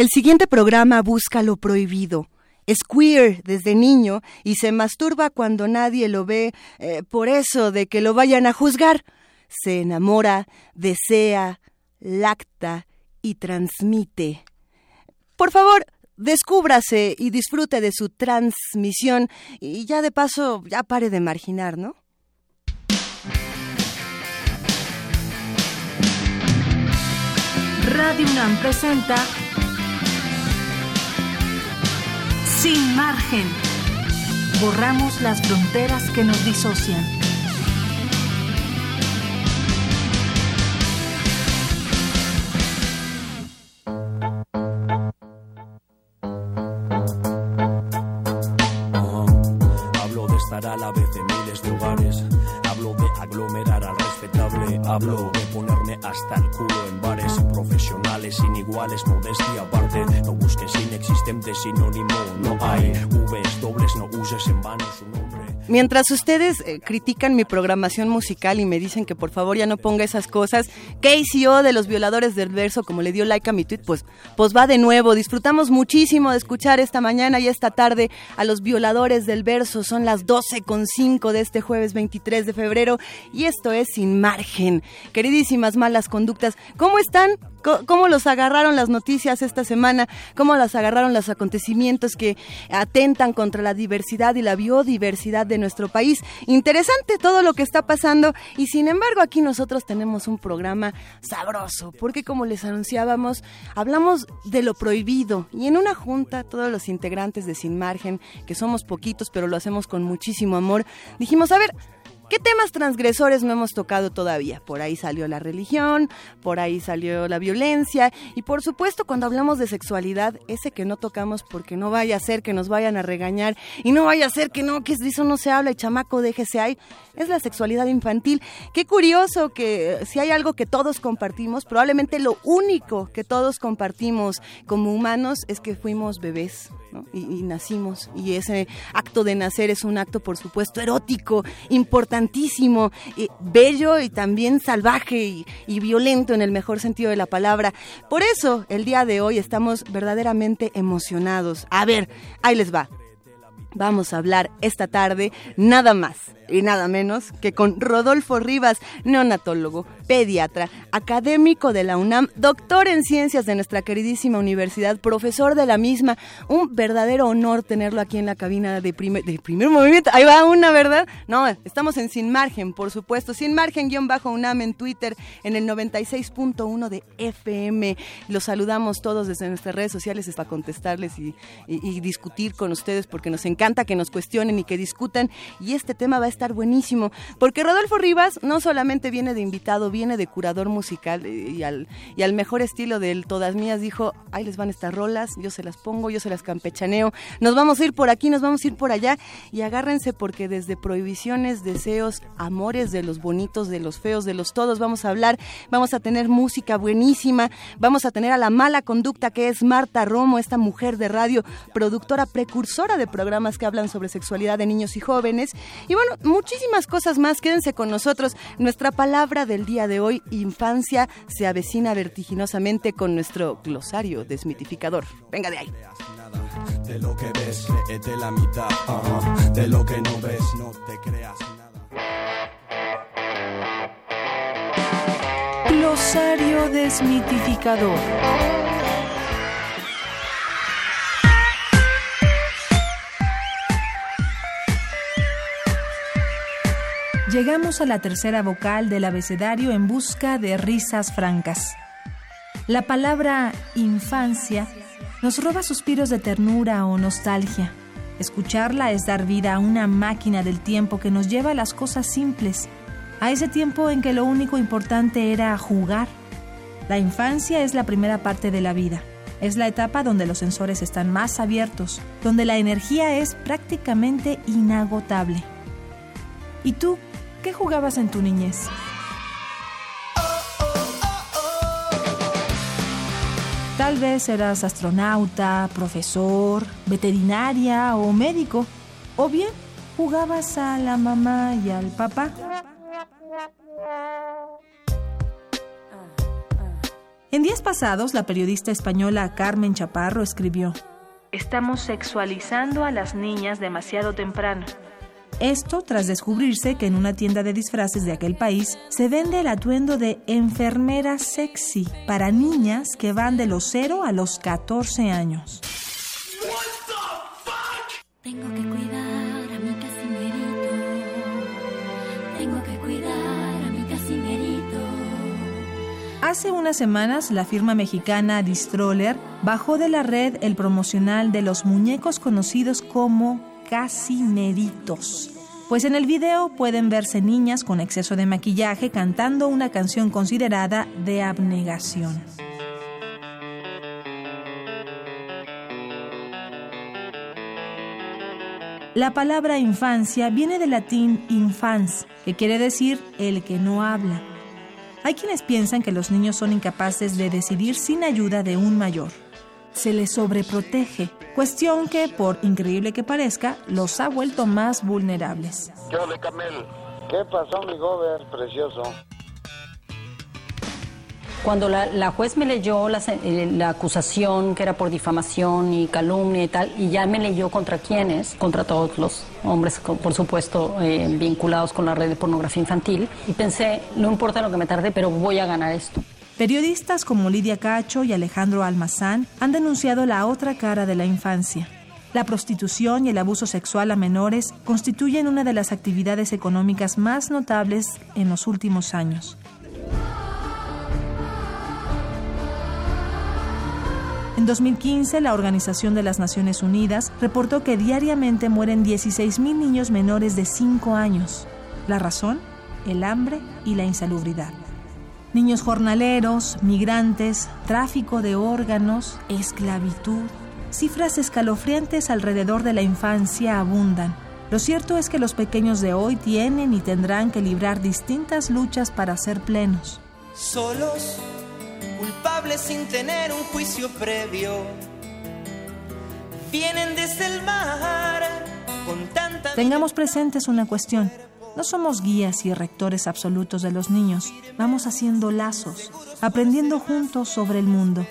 El siguiente programa busca lo prohibido. Es queer desde niño y se masturba cuando nadie lo ve eh, por eso de que lo vayan a juzgar. Se enamora, desea, lacta y transmite. Por favor, descúbrase y disfrute de su transmisión y ya de paso ya pare de marginar, ¿no? Radio UNAM presenta Sin margen. Borramos las fronteras que nos disocian. Hablo de estar a la vez en miles de hogares. Hablo de ponerme hasta el culo en bares profesionales iniguales, modestia aparte. No busques inexistente sinónimo, no hay. Vs dobles, no uses en vano su nombre. Mientras ustedes eh, critican mi programación musical y me dicen que por favor ya no ponga esas cosas, KCO de los violadores del verso, como le dio like a mi tweet, pues, pues va de nuevo. Disfrutamos muchísimo de escuchar esta mañana y esta tarde a los violadores del verso. Son las 12 con 5 de este jueves 23 de febrero y esto es Sin Margen. Queridísimas malas conductas, ¿cómo están? ¿Cómo los agarraron las noticias esta semana? ¿Cómo las agarraron los acontecimientos que atentan contra la diversidad y la biodiversidad de nuestro país? Interesante todo lo que está pasando y sin embargo aquí nosotros tenemos un programa sabroso porque como les anunciábamos, hablamos de lo prohibido y en una junta todos los integrantes de Sin Margen, que somos poquitos pero lo hacemos con muchísimo amor, dijimos, a ver, ¿Qué temas transgresores no hemos tocado todavía? Por ahí salió la religión, por ahí salió la violencia y por supuesto cuando hablamos de sexualidad, ese que no tocamos porque no vaya a ser que nos vayan a regañar y no vaya a ser que no, que eso no se habla y chamaco déjese ahí, es la sexualidad infantil. Qué curioso que eh, si hay algo que todos compartimos, probablemente lo único que todos compartimos como humanos es que fuimos bebés. Y, y nacimos. Y ese acto de nacer es un acto por supuesto erótico importantísimo bello y también salvaje y, y violento en el mejor sentido de la palabra. Por eso el día de hoy estamos verdaderamente emocionados. A ver ahí les va. Vamos a hablar esta tarde nada más y nada menos que con Rodolfo Rivas, neonatólogo, pediatra, académico de la UNAM, doctor en ciencias de nuestra queridísima universidad, profesor de la misma. Un verdadero honor tenerlo aquí en la cabina de, primer, de movimiento. Ahí va una, ¿verdad? No, estamos en Sin Margen, por supuesto. Sin Margen, guion bajo UNAM en Twitter, en el 96.1 de FM. Los saludamos todos desde nuestras redes sociales para contestarles y- y discutir con ustedes porque nos encanta que nos cuestionen y que discutan. Y este tema va a estar buenísimo. Porque Rodolfo Rivas no solamente viene de invitado, viene de curador musical eh, y al, y al mejor estilo del Todas Mías dijo, ahí les van estas rolas, yo se las pongo, yo se las campechaneo, nos vamos a ir por aquí, nos vamos a ir por allá y agárrense porque desde prohibiciones, deseos, amores de los bonitos, de los feos, de los todos vamos a hablar, vamos a tener música buenísima, vamos a tener a la mala conducta que es Marta Romo, esta mujer de radio, productora precursora de programas que hablan sobre sexualidad de niños y jóvenes. Y bueno, muchísimas cosas más, quédense con nosotros. Nuestra palabra del día de hoy, infancia, se avecina vertiginosamente con nuestro glosario desmitificador. Venga de ahí. De lo que ves, créete la mitad. De lo que no ves, no te creas nada. Glosario desmitificador. Llegamos a la tercera vocal del abecedario en busca de risas francas. La palabra infancia nos roba suspiros de ternura o nostalgia. Escucharla es dar vida a una máquina del tiempo que nos lleva a las cosas simples, a ese tiempo en que lo único importante era jugar. La infancia es la primera parte de la vida. Es la etapa donde los sensores están más abiertos, donde la energía es prácticamente inagotable. ¿Y tú qué jugabas en tu niñez? Tal vez eras astronauta, profesor, veterinaria o médico. O bien jugabas a la mamá y al papá. En días pasados, la periodista española Carmen Chaparro escribió, Estamos sexualizando a las niñas demasiado temprano. Esto tras descubrirse que en una tienda de disfraces de aquel país se vende el atuendo de enfermera sexy para niñas que van de los 0 a los 14 años. Tengo que cuidar a mi casimerito. Tengo que cuidar a mi casimerito. Hace unas semanas, la firma mexicana Distroller bajó de la red el promocional de los muñecos conocidos como casimeritos. Pues en el video pueden verse niñas con exceso de maquillaje cantando una canción considerada de abnegación. La palabra infancia viene del latín infans, que quiere decir el que no habla. Hay quienes piensan que los niños son incapaces de decidir sin ayuda de un mayor se les sobreprotege, cuestión que, por increíble que parezca, los ha vuelto más vulnerables. ¿Qué pasó, mi gober precioso? Cuando la, juez me leyó eh, la, acusación que era por difamación y calumnia y tal, y ya me leyó contra quiénes, contra todos los hombres, por supuesto, eh, vinculados con la red de pornografía infantil, y pensé, no importa lo que me tarde, pero voy a ganar esto. Periodistas como Lidia Cacho y Alejandro Almazán han denunciado la otra cara de la infancia. La prostitución y el abuso sexual a menores constituyen una de las actividades económicas más notables en los últimos años. En 2015, la Organización de las Naciones Unidas reportó que diariamente mueren 16.000 niños menores de 5 años. La razón, el hambre y la insalubridad. Niños jornaleros, migrantes, tráfico de órganos, esclavitud. Cifras escalofriantes alrededor de la infancia abundan. Lo cierto es que los pequeños de hoy tienen y tendrán que librar distintas luchas para ser plenos. Solos, culpables sin tener un juicio previo, vienen desde el mar con tanta... Tengamos presentes una cuestión. No somos guías y rectores absolutos de los niños, vamos haciendo lazos, aprendiendo juntos sobre el mundo.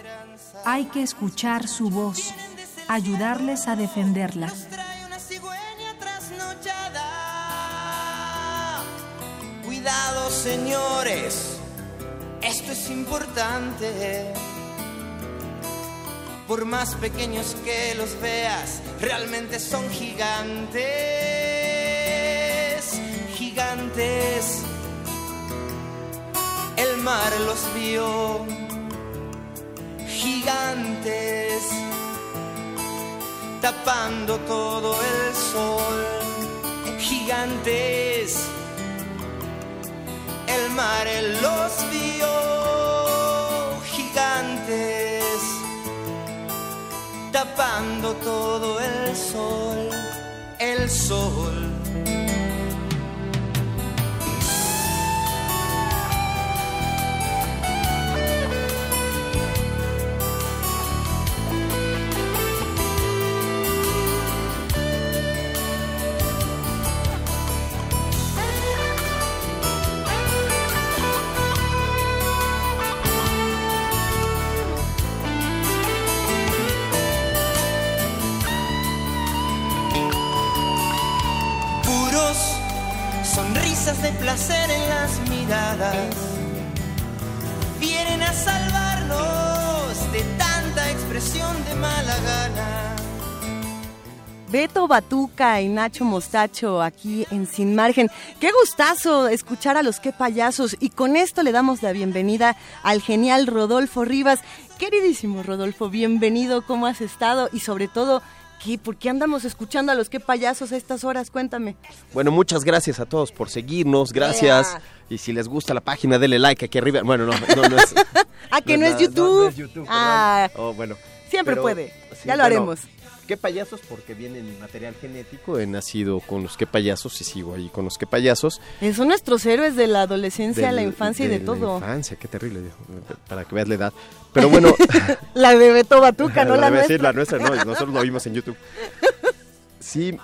Hay que escuchar su voz, ayudarles a defenderla. Cuidado señores, esto es importante. Por más pequeños que los veas, realmente son gigantes gigantes. El mar los vio, gigantes, tapando todo el sol, gigantes. El mar los vio, gigantes, tapando todo el sol, el sol de placer en las miradas vienen a salvarnos de tanta expresión de mala gana. Beto Batuca y Nacho Mostacho aquí en Sin Margen. Qué gustazo escuchar a los qué payasos y con esto le damos la bienvenida al genial Rodolfo Rivas. Queridísimo Rodolfo, bienvenido, ¿cómo has estado? Y sobre todo, ¿Por qué andamos escuchando a los que payasos a estas horas? Cuéntame. Bueno, muchas gracias a todos por seguirnos, gracias. Y si les gusta la página, denle like aquí arriba. Bueno, no, no, no es. ah, que no, es YouTube. No, es YouTube. Ah, oh, bueno. Siempre puede. ya lo haremos. ¿Qué payasos? Porque viene en material genético. He nacido con los que payasos y sigo ahí con los que payasos. Son nuestros héroes de la adolescencia, la infancia y de, todo. La infancia, qué terrible. Para que veas la edad. Pero bueno. la de Beto Batuca, no la, nuestra. la nuestra, no. Nosotros lo vimos en YouTube. Sí,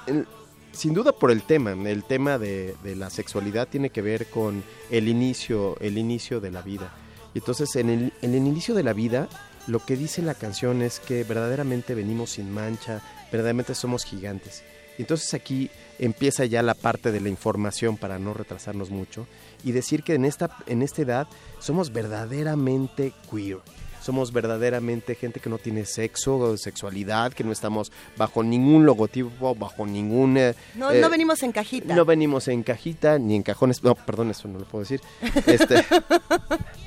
sin duda por el tema. El tema de, de la sexualidad tiene que ver con el inicio, el inicio de la vida Y entonces en el, en el inicio de la vida, lo que dice la canción es que verdaderamente venimos sin mancha, verdaderamente somos gigantes. Y entonces aquí empieza ya la parte de la información para no retrasarnos mucho y decir que en esta, en esta edad somos verdaderamente queer. Somos verdaderamente gente que no tiene sexo o sexualidad, que no estamos bajo ningún logotipo, bajo ningún... eh, No, eh, no venimos en cajita. no venimos en cajita ni en cajones. No, perdón, eso no lo puedo decir. Este,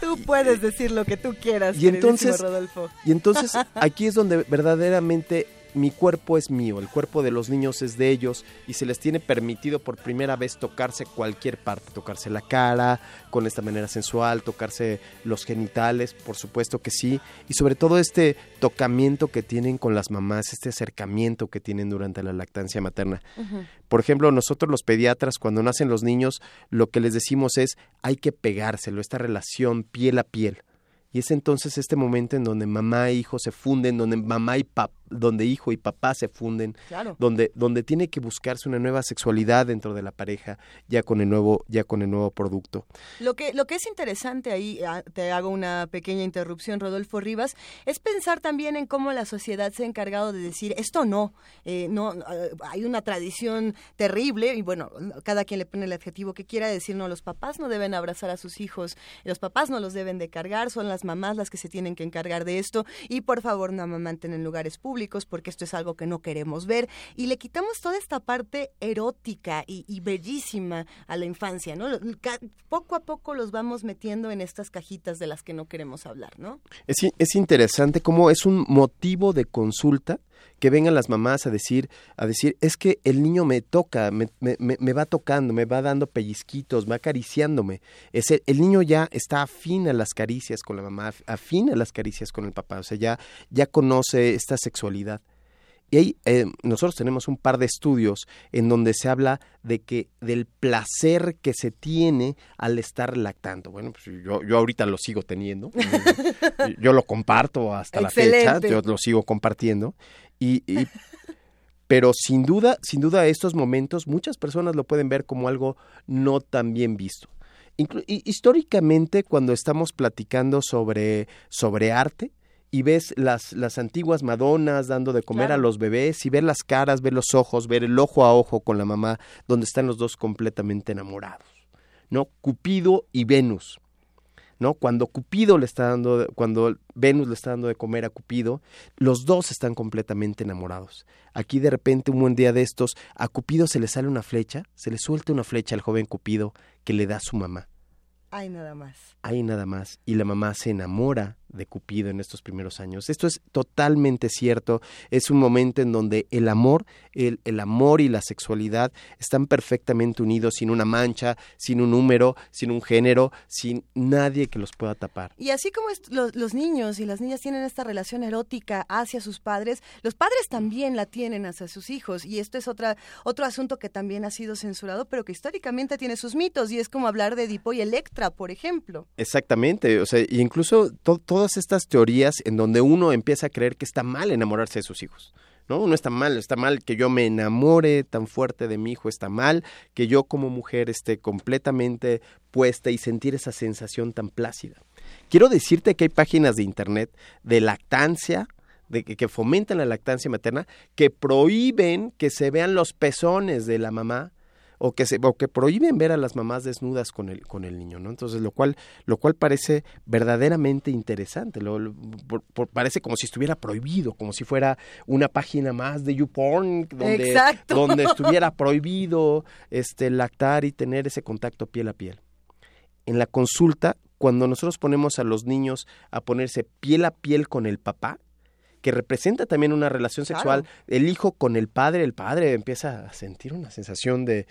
Tú puedes decir lo que tú quieras. Y entonces- Rodolfo. y entonces aquí es donde verdaderamente mi cuerpo es mío, el cuerpo de los niños es de ellos y se les tiene permitido por primera vez tocarse cualquier parte, tocarse la cara con esta manera sensual, tocarse los genitales, por supuesto que sí, y sobre todo este tocamiento que tienen con las mamás, este acercamiento que tienen durante la lactancia materna. Por ejemplo, nosotros los pediatras, cuando nacen los niños, lo que les decimos es hay que pegárselo, esta relación piel a piel. Y es entonces este momento en donde mamá e hijo se funden, donde mamá y pap- donde hijo y papá se funden, Claro. donde, donde tiene que buscarse una nueva sexualidad dentro de la pareja, ya con el nuevo, ya con el nuevo producto. Lo que, lo que es interesante ahí, ah, te hago una pequeña interrupción, Rodolfo Rivas, es pensar también en cómo la sociedad se ha encargado de decir esto no, eh, no, eh, hay una tradición terrible y bueno, cada quien le pone el adjetivo que quiera decir, no, los papás no deben abrazar a sus hijos, los papás no los deben de cargar, son las mamás las que se tienen que encargar de esto y por favor no amamanten en lugares públicos porque esto es algo que no queremos ver y le quitamos toda esta parte erótica y, y bellísima a la infancia, ¿no? Poco a poco los vamos metiendo en estas cajitas de las que no queremos hablar, ¿no? Es, es interesante cómo es un motivo de consulta que vengan las mamás a decir, a decir, es que el niño me toca, me, me- me- va tocando, me va dando pellizquitos, va acariciándome. Es el, el niño ya está afín a las caricias con la mamá, af- afín a las caricias con el papá, o sea, ya, ya conoce esta sexualidad. Y ahí eh, nosotros tenemos un par de estudios en donde se habla de que del placer que se tiene al estar lactando. Bueno, pues yo, yo ahorita lo sigo teniendo. yo lo comparto hasta la fecha, yo lo sigo compartiendo. Y, y- pero sin duda, sin duda estos momentos muchas personas lo pueden ver como algo no tan bien visto. Inclu- históricamente, cuando estamos platicando sobre, sobre arte, y ves las, las antiguas Madonas dando de comer Claro. a los bebés y ver las caras, ver los ojos, ver el ojo a ojo con la mamá, donde están los dos completamente enamorados. ¿No? Cupido y Venus. ¿No? Cuando Cupido le está dando, cuando Venus le está dando de comer a Cupido, los dos están completamente enamorados. Aquí de repente un buen día de estos, a Cupido se le sale una flecha, se le suelta una flecha al joven Cupido que le da a su mamá. Ay, nada más. Ahí nada más. Y la mamá se enamora de Cupido en estos primeros años. Esto es totalmente cierto. Es un momento en donde el amor, el, el amor y la sexualidad están perfectamente unidos, sin una mancha, sin un número, sin un género, sin nadie que los pueda tapar. Y así como los, los niños y las niñas tienen esta relación erótica hacia sus padres, los padres también la tienen hacia sus hijos. Y esto es otra, otro asunto que también ha sido censurado, pero que históricamente tiene sus mitos. Y es como hablar de Edipo y Electra, por ejemplo. Exactamente, o sea, incluso to- todas estas teorías en donde uno empieza a creer que está mal enamorarse de sus hijos. No, no está mal, está mal que yo me enamore tan fuerte de mi hijo, está mal que yo como mujer esté completamente puesta y sentir esa sensación tan plácida. Quiero decirte que hay páginas de internet de lactancia, de que, que fomentan la lactancia materna, que prohíben que se vean los pezones de la mamá o que se o que prohíben ver a las mamás desnudas con el con el niño no entonces lo cual lo cual parece verdaderamente interesante lo, lo- por- por- parece como si estuviera prohibido como si fuera una página más de YouPorn donde Exacto. donde estuviera prohibido este lactar y tener ese contacto piel a piel en la consulta cuando nosotros ponemos a los niños a ponerse piel a piel con el papá que representa también una relación Claro. sexual, el hijo con el padre, el padre empieza a sentir una sensación de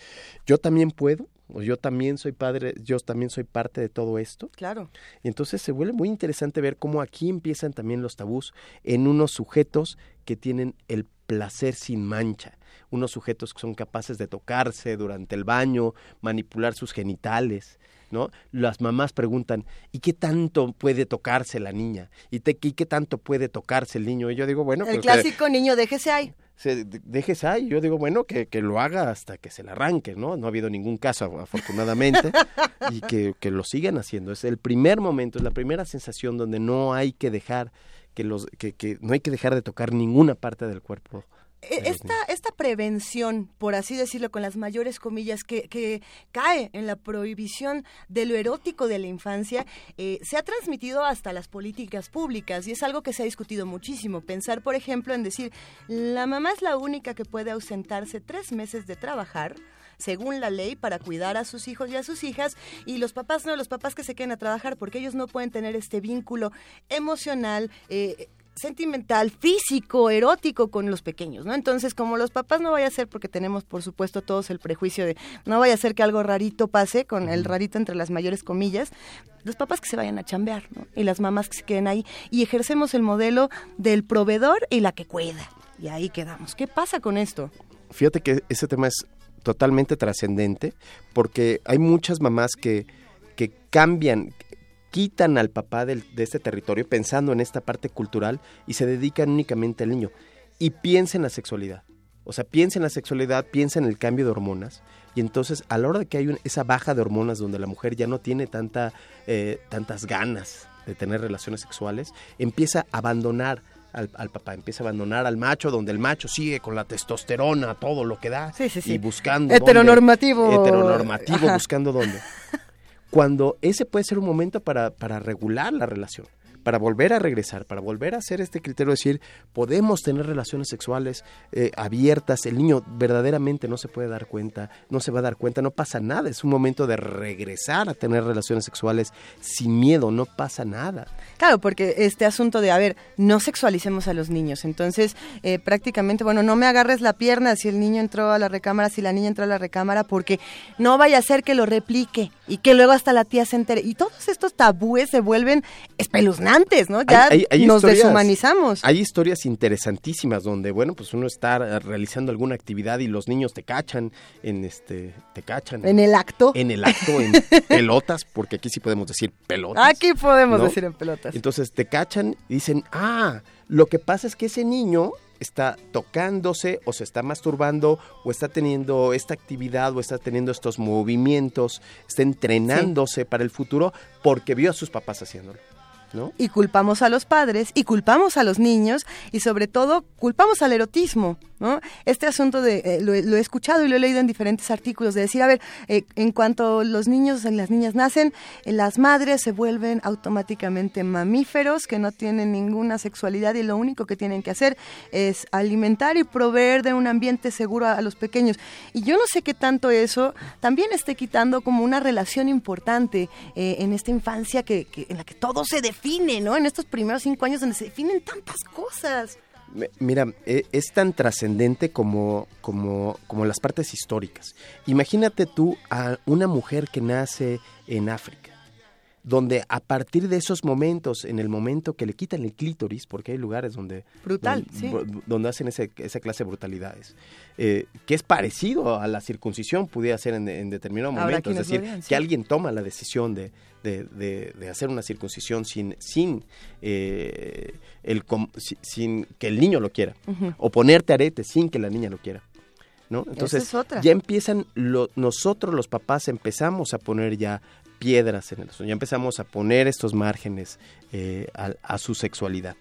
yo también puedo, o yo también soy padre, yo también soy parte de todo esto. Claro. Y entonces se vuelve muy interesante ver cómo aquí empiezan también los tabús en unos sujetos que tienen el placer sin mancha, unos sujetos que son capaces de tocarse durante el baño, manipular sus genitales, ¿no? Las mamás preguntan, ¿y qué tanto puede tocarse la niña? ¿Y, te- y qué tanto puede tocarse el niño? Y yo digo, bueno, El pues, que- clásico niño, déjese ahí. se, déjese ahí. Yo digo, bueno, que, que, lo haga hasta que se le arranque, ¿no? No ha habido ningún caso, afortunadamente, y que, que, lo sigan haciendo. Es el primer momento, es la primera sensación donde no hay que dejar que los que, que no hay que dejar de tocar ninguna parte del cuerpo esta, esta prevención, por así decirlo, con las mayores comillas, que, que cae en la prohibición de lo erótico de la infancia, eh, se ha transmitido hasta las políticas públicas y es algo que se ha discutido muchísimo. Pensar, por ejemplo, en decir, la mamá es la única que puede ausentarse tres meses de trabajar según la ley para cuidar a sus hijos y a sus hijas y los papás no, los papás que se queden a trabajar porque ellos no pueden tener este vínculo emocional, eh, sentimental, físico, erótico con los pequeños, ¿no? Entonces, como los papás no vaya a ser, porque tenemos, por supuesto, todos el prejuicio de no vaya a ser que algo rarito pase, con el rarito entre las mayores comillas, los papás que se vayan a chambear, ¿no? Y las mamás que se queden ahí y ejercemos el modelo del proveedor y la que cuida. Y ahí quedamos. ¿Qué pasa con esto? Fíjate que ese tema es totalmente trascendente porque hay muchas mamás que que cambian, quitan al papá de este territorio pensando en esta parte cultural y se dedican únicamente al niño. Y piensa en la sexualidad. O sea, piensa en la sexualidad, piensa en el cambio de hormonas. Y entonces, a la hora de que hay esa baja de hormonas donde la mujer ya no tiene tanta, eh, tantas ganas de tener relaciones sexuales, empieza a abandonar al, papá, empieza a abandonar al macho, donde el macho sigue con la testosterona, todo lo que da, y buscando... Heteronormativo. heteronormativo, buscando dónde. cuando ese puede ser un momento para, para regular la relación para volver a regresar, para volver a hacer este criterio de decir, podemos tener relaciones sexuales eh, abiertas, el niño verdaderamente no se puede dar cuenta, no se va a dar cuenta, no pasa nada, es un momento de regresar a tener relaciones sexuales sin miedo, no pasa nada. Claro, porque este asunto de, a ver, no sexualicemos a los niños, entonces eh, prácticamente, bueno, no me agarres la pierna si el niño entró a la recámara, si la niña entró a la recámara, porque no vaya a ser que lo replique y que luego hasta la tía se entere. Y todos estos tabúes se vuelven espeluznantes antes, ¿no? Ya nos deshumanizamos. Hay historias interesantísimas donde, bueno, pues uno está realizando alguna actividad y los niños te cachan en este, te cachan. En el acto. En el acto, en pelotas, porque aquí sí podemos decir pelotas. Aquí podemos decir en pelotas. Entonces te cachan y dicen, ah, lo que pasa es que ese niño está tocándose o se está masturbando o está teniendo esta actividad o está teniendo estos movimientos, está entrenándose para el futuro porque vio a sus papás haciéndolo. Y culpamos a los padres y culpamos a los niños y sobre todo culpamos al erotismo, ¿no? Este asunto de, eh, lo, he escuchado y lo he leído en diferentes artículos, de decir, a ver, eh, en cuanto los niños y las niñas nacen, eh, las madres se vuelven automáticamente mamíferos que no tienen ninguna sexualidad y lo único que tienen que hacer es alimentar y proveer de un ambiente seguro a, los pequeños. Y yo no sé qué tanto eso también esté quitando como una relación importante en esta infancia que, en la que todo se define, ¿no? En estos primeros cinco años donde se definen tantas cosas. Mira, e, es tan trascendente como, como, como las partes históricas. Imagínate tú a una mujer que nace en África donde a partir de esos momentos, en el momento que le quitan el clítoris, porque hay lugares donde, Brutal, donde, hacen esa clase de brutalidades, eh, que es parecido a la circuncisión, pudiera ser en, determinado momento, es decir, que alguien toma la decisión de, de, hacer una circuncisión sin, sin, eh, el, sin que el niño lo quiera, o ponerte arete sin que la niña lo quiera. ¿No? Entonces ya empiezan nosotros los papás empezamos a poner ya piedras en el sueño, ya empezamos a poner estos márgenes eh, a, su sexualidad.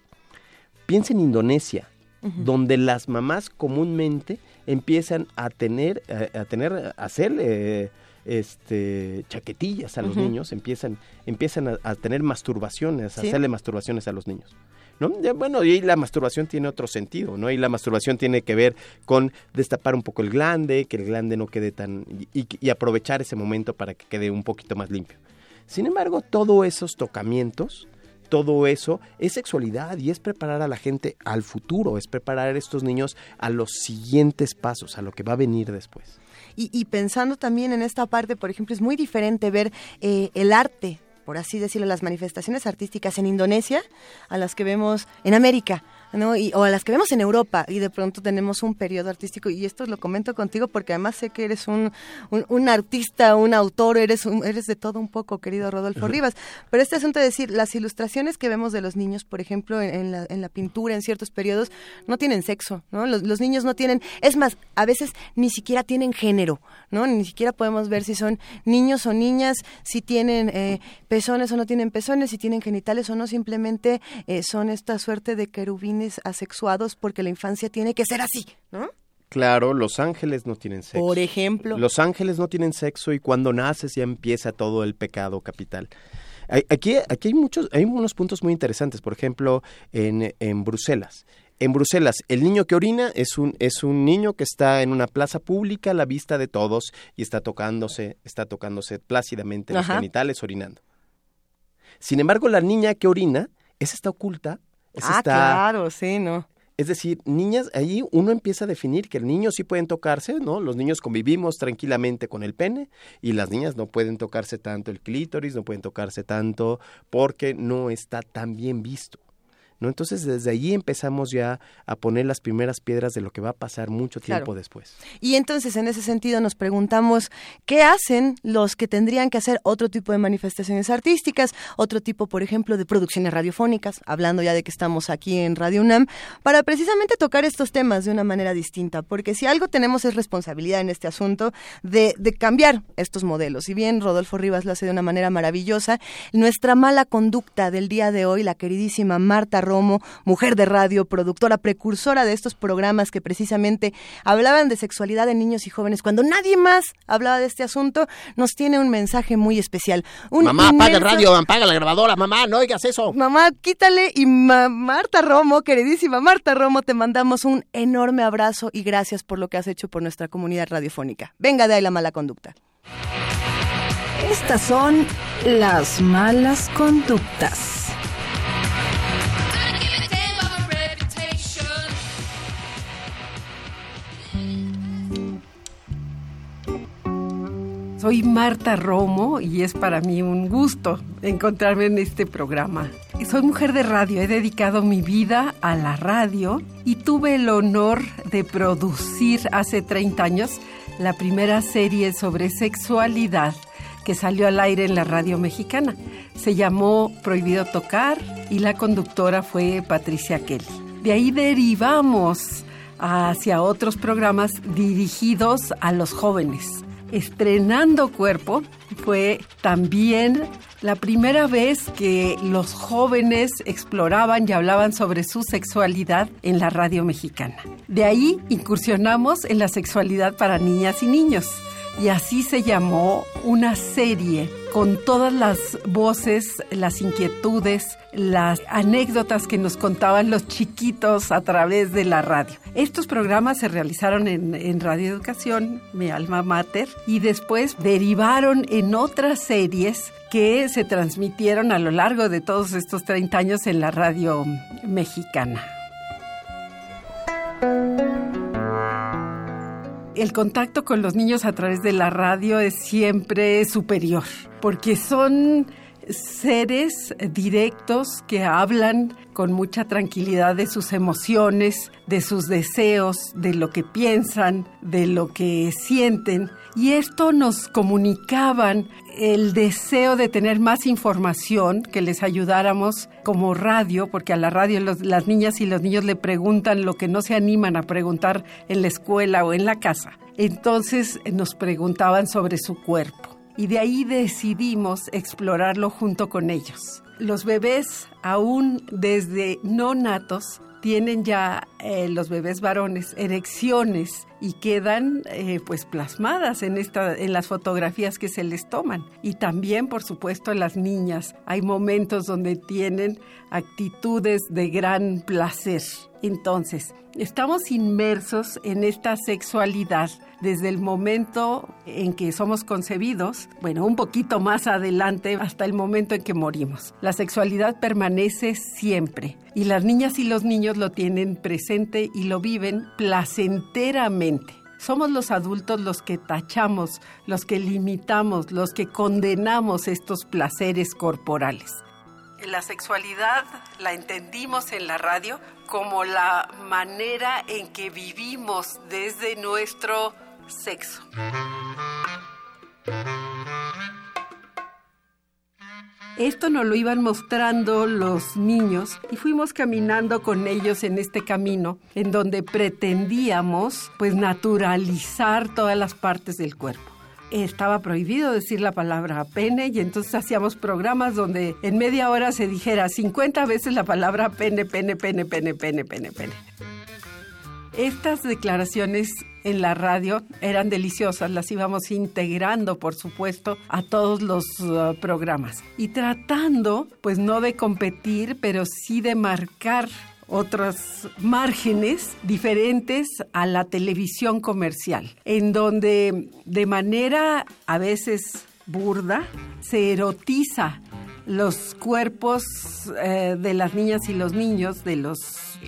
Piensa en Indonesia, donde las mamás comúnmente empiezan a tener, a, tener, a hacerle este, chaquetillas a los niños, empiezan, empiezan a, tener masturbaciones, a hacerle masturbaciones a los niños. ¿No? bueno, y la masturbación tiene otro sentido, ¿no? Y la masturbación tiene que ver con destapar un poco el glande, que el glande no quede tan... y, aprovechar ese momento para que quede un poquito más limpio. Sin embargo, todos esos tocamientos, todo eso es sexualidad y es preparar a la gente al futuro, es preparar a estos niños a los siguientes pasos, a lo que va a venir después. Y, pensando también en esta parte, por ejemplo, es muy diferente ver eh, el arte por así decirlo, las manifestaciones artísticas en Indonesia a las que vemos en América. ¿No? Y, o a las que vemos en Europa y de pronto tenemos un periodo artístico y esto lo comento contigo porque además sé que eres un, un, artista, un autor, eres, eres de todo un poco, querido Rodolfo Rivas, pero este asunto de decir, las ilustraciones que vemos de los niños, por ejemplo, en, la, en la pintura, en ciertos periodos, no tienen sexo, ¿no? Los, los niños no tienen, es más, a veces ni siquiera tienen género, ¿no? Ni siquiera podemos ver si son niños o niñas, si tienen eh, pezones o no tienen pezones, si tienen genitales o no, simplemente eh, son esta suerte de querubines asexuados porque la infancia tiene que ser así, ¿no? Claro, los ángeles no tienen sexo. Por ejemplo. Los ángeles no tienen sexo y cuando naces ya empieza todo el pecado capital. Aquí, aquí hay muchos, hay unos puntos muy interesantes. Por ejemplo, en, en Bruselas. En Bruselas, el niño que orina es un, es un niño que está en una plaza pública a la vista de todos y está tocándose, está tocándose plácidamente los genitales orinando. Sin embargo, la niña que orina, esa está oculta. Ah, claro, sí, ¿no? Es decir, niñas, ahí uno empieza a definir que el niño sí pueden tocarse, ¿no? Los niños convivimos tranquilamente con el pene y las niñas no pueden tocarse tanto el clítoris, no pueden tocarse tanto porque no está tan bien visto. Entonces desde allí empezamos ya a poner las primeras piedras de lo que va a pasar mucho tiempo después. Y entonces en ese sentido nos preguntamos qué hacen los que tendrían que hacer otro tipo de manifestaciones artísticas, otro tipo, por ejemplo, de producciones radiofónicas, hablando ya de que estamos aquí en Radio UNAM, para precisamente tocar estos temas de una manera distinta, porque si algo tenemos es responsabilidad en este asunto de, de cambiar estos modelos. Y bien Rodolfo Rivas lo hace de una manera maravillosa, nuestra mala conducta del día de hoy, la queridísima Marta Romo, mujer de radio, productora, precursora de estos programas que precisamente hablaban de sexualidad de niños y jóvenes, cuando nadie más hablaba de este asunto, nos tiene un mensaje muy especial. mamá, apaga el radio, apaga la grabadora, mamá, no oigas eso. Mamá, quítale y Marta Romo, queridísima Marta Romo, te mandamos un enorme abrazo y gracias por lo que has hecho por nuestra comunidad radiofónica. Venga de ahí la mala conducta. Estas son las malas conductas. Soy Marta Romo y es para mí un gusto encontrarme en este programa. Soy mujer de radio, he dedicado mi vida a la radio y tuve el honor de producir hace 30 años la primera serie sobre sexualidad que salió al aire en la radio mexicana. Se llamó Prohibido Tocar y la conductora fue Patricia Kelly. De ahí derivamos hacia otros programas dirigidos a los jóvenes Estrenando Cuerpo fue también la primera vez que los jóvenes exploraban y hablaban sobre su sexualidad en la radio mexicana. De ahí incursionamos en la sexualidad para niñas y niños y así se llamó una serie con todas las voces, las inquietudes, las anécdotas que nos contaban los chiquitos a través de la radio. Estos programas se realizaron en, Radio Educación, mi alma mater, y después derivaron en otras series que se transmitieron a lo largo de todos estos 30 años en la radio mexicana el contacto con los niños a través de la radio es siempre superior, porque son seres directos que hablan con mucha tranquilidad de sus emociones, de sus deseos, de lo que piensan, de lo que sienten. Y esto nos comunicaban el deseo de tener más información, que les ayudáramos como radio, porque a la radio las niñas y los niños le preguntan lo que no se animan a preguntar en la escuela o en la casa. Entonces nos preguntaban sobre su cuerpo y de ahí decidimos explorarlo junto con ellos. Los bebés, aún desde no natos, tienen ya eh, los bebés varones erecciones y quedan eh, pues plasmadas en esta en las fotografías que se les toman. Y también por supuesto las niñas. Hay momentos donde tienen actitudes de gran placer entonces estamos inmersos en esta sexualidad desde el momento en que somos concebidos, bueno, un poquito más adelante hasta el momento en que morimos. La sexualidad permanece siempre y las niñas y los niños lo tienen presente y lo viven placenteramente. Somos los adultos los que tachamos, los que limitamos, los que condenamos estos placeres corporales. la sexualidad la entendimos en la radio como la manera en que vivimos desde nuestro sexo. Esto nos lo iban mostrando los niños y fuimos caminando con ellos en este camino en donde pretendíamos pues naturalizar todas las partes del cuerpo estaba prohibido decir la palabra pene y entonces hacíamos programas donde en media hora se dijera 50 veces la palabra pene, pene, pene, pene, pene, pene, pene. Estas declaraciones en la radio eran deliciosas, las íbamos integrando, por supuesto, a todos los uh, programas y tratando, pues no de competir, pero sí de marcar otros márgenes diferentes a la televisión comercial, en donde de manera a veces burda se erotiza los cuerpos eh, de las niñas y los niños, de los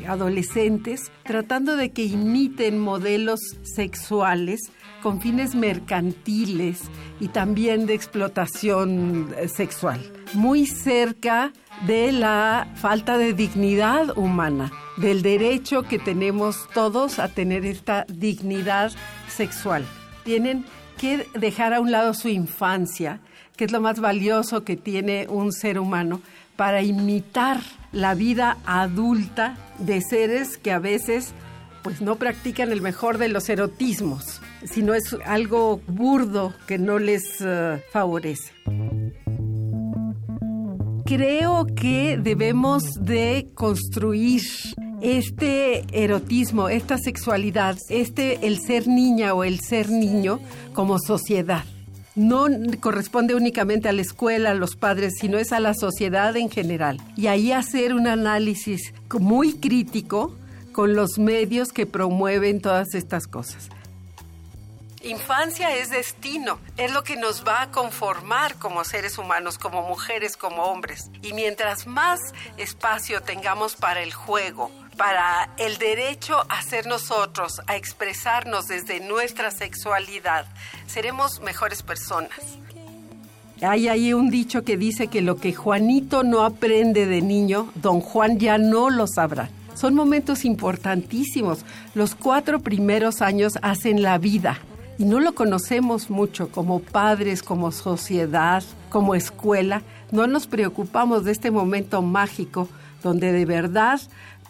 adolescentes, tratando de que imiten modelos sexuales con fines mercantiles y también de explotación eh, sexual, muy cerca de la falta de dignidad humana, del derecho que tenemos todos a tener esta dignidad sexual. Tienen que dejar a un lado su infancia, que es lo más valioso que tiene un ser humano, para imitar la vida adulta de seres que a veces pues no practican el mejor de los erotismos, sino es algo burdo que no les eh, favorece. Creo que debemos de construir este erotismo, esta sexualidad, este el ser niña o el ser niño como sociedad no corresponde únicamente a la escuela, a los padres, sino es a la sociedad en general. Y ahí hacer un análisis muy crítico con los medios que promueven todas estas cosas. Infancia es destino, es lo que nos va a conformar como seres humanos, como mujeres, como hombres. Y mientras más espacio tengamos para el juego, para el derecho a ser nosotros, a expresarnos desde nuestra sexualidad, seremos mejores personas. Hay ahí un dicho que dice que lo que Juanito no aprende de niño, don Juan ya no lo sabrá. Son momentos importantísimos. Los cuatro primeros años hacen la vida y no lo conocemos mucho como padres, como sociedad, como escuela. No nos preocupamos de este momento mágico donde de verdad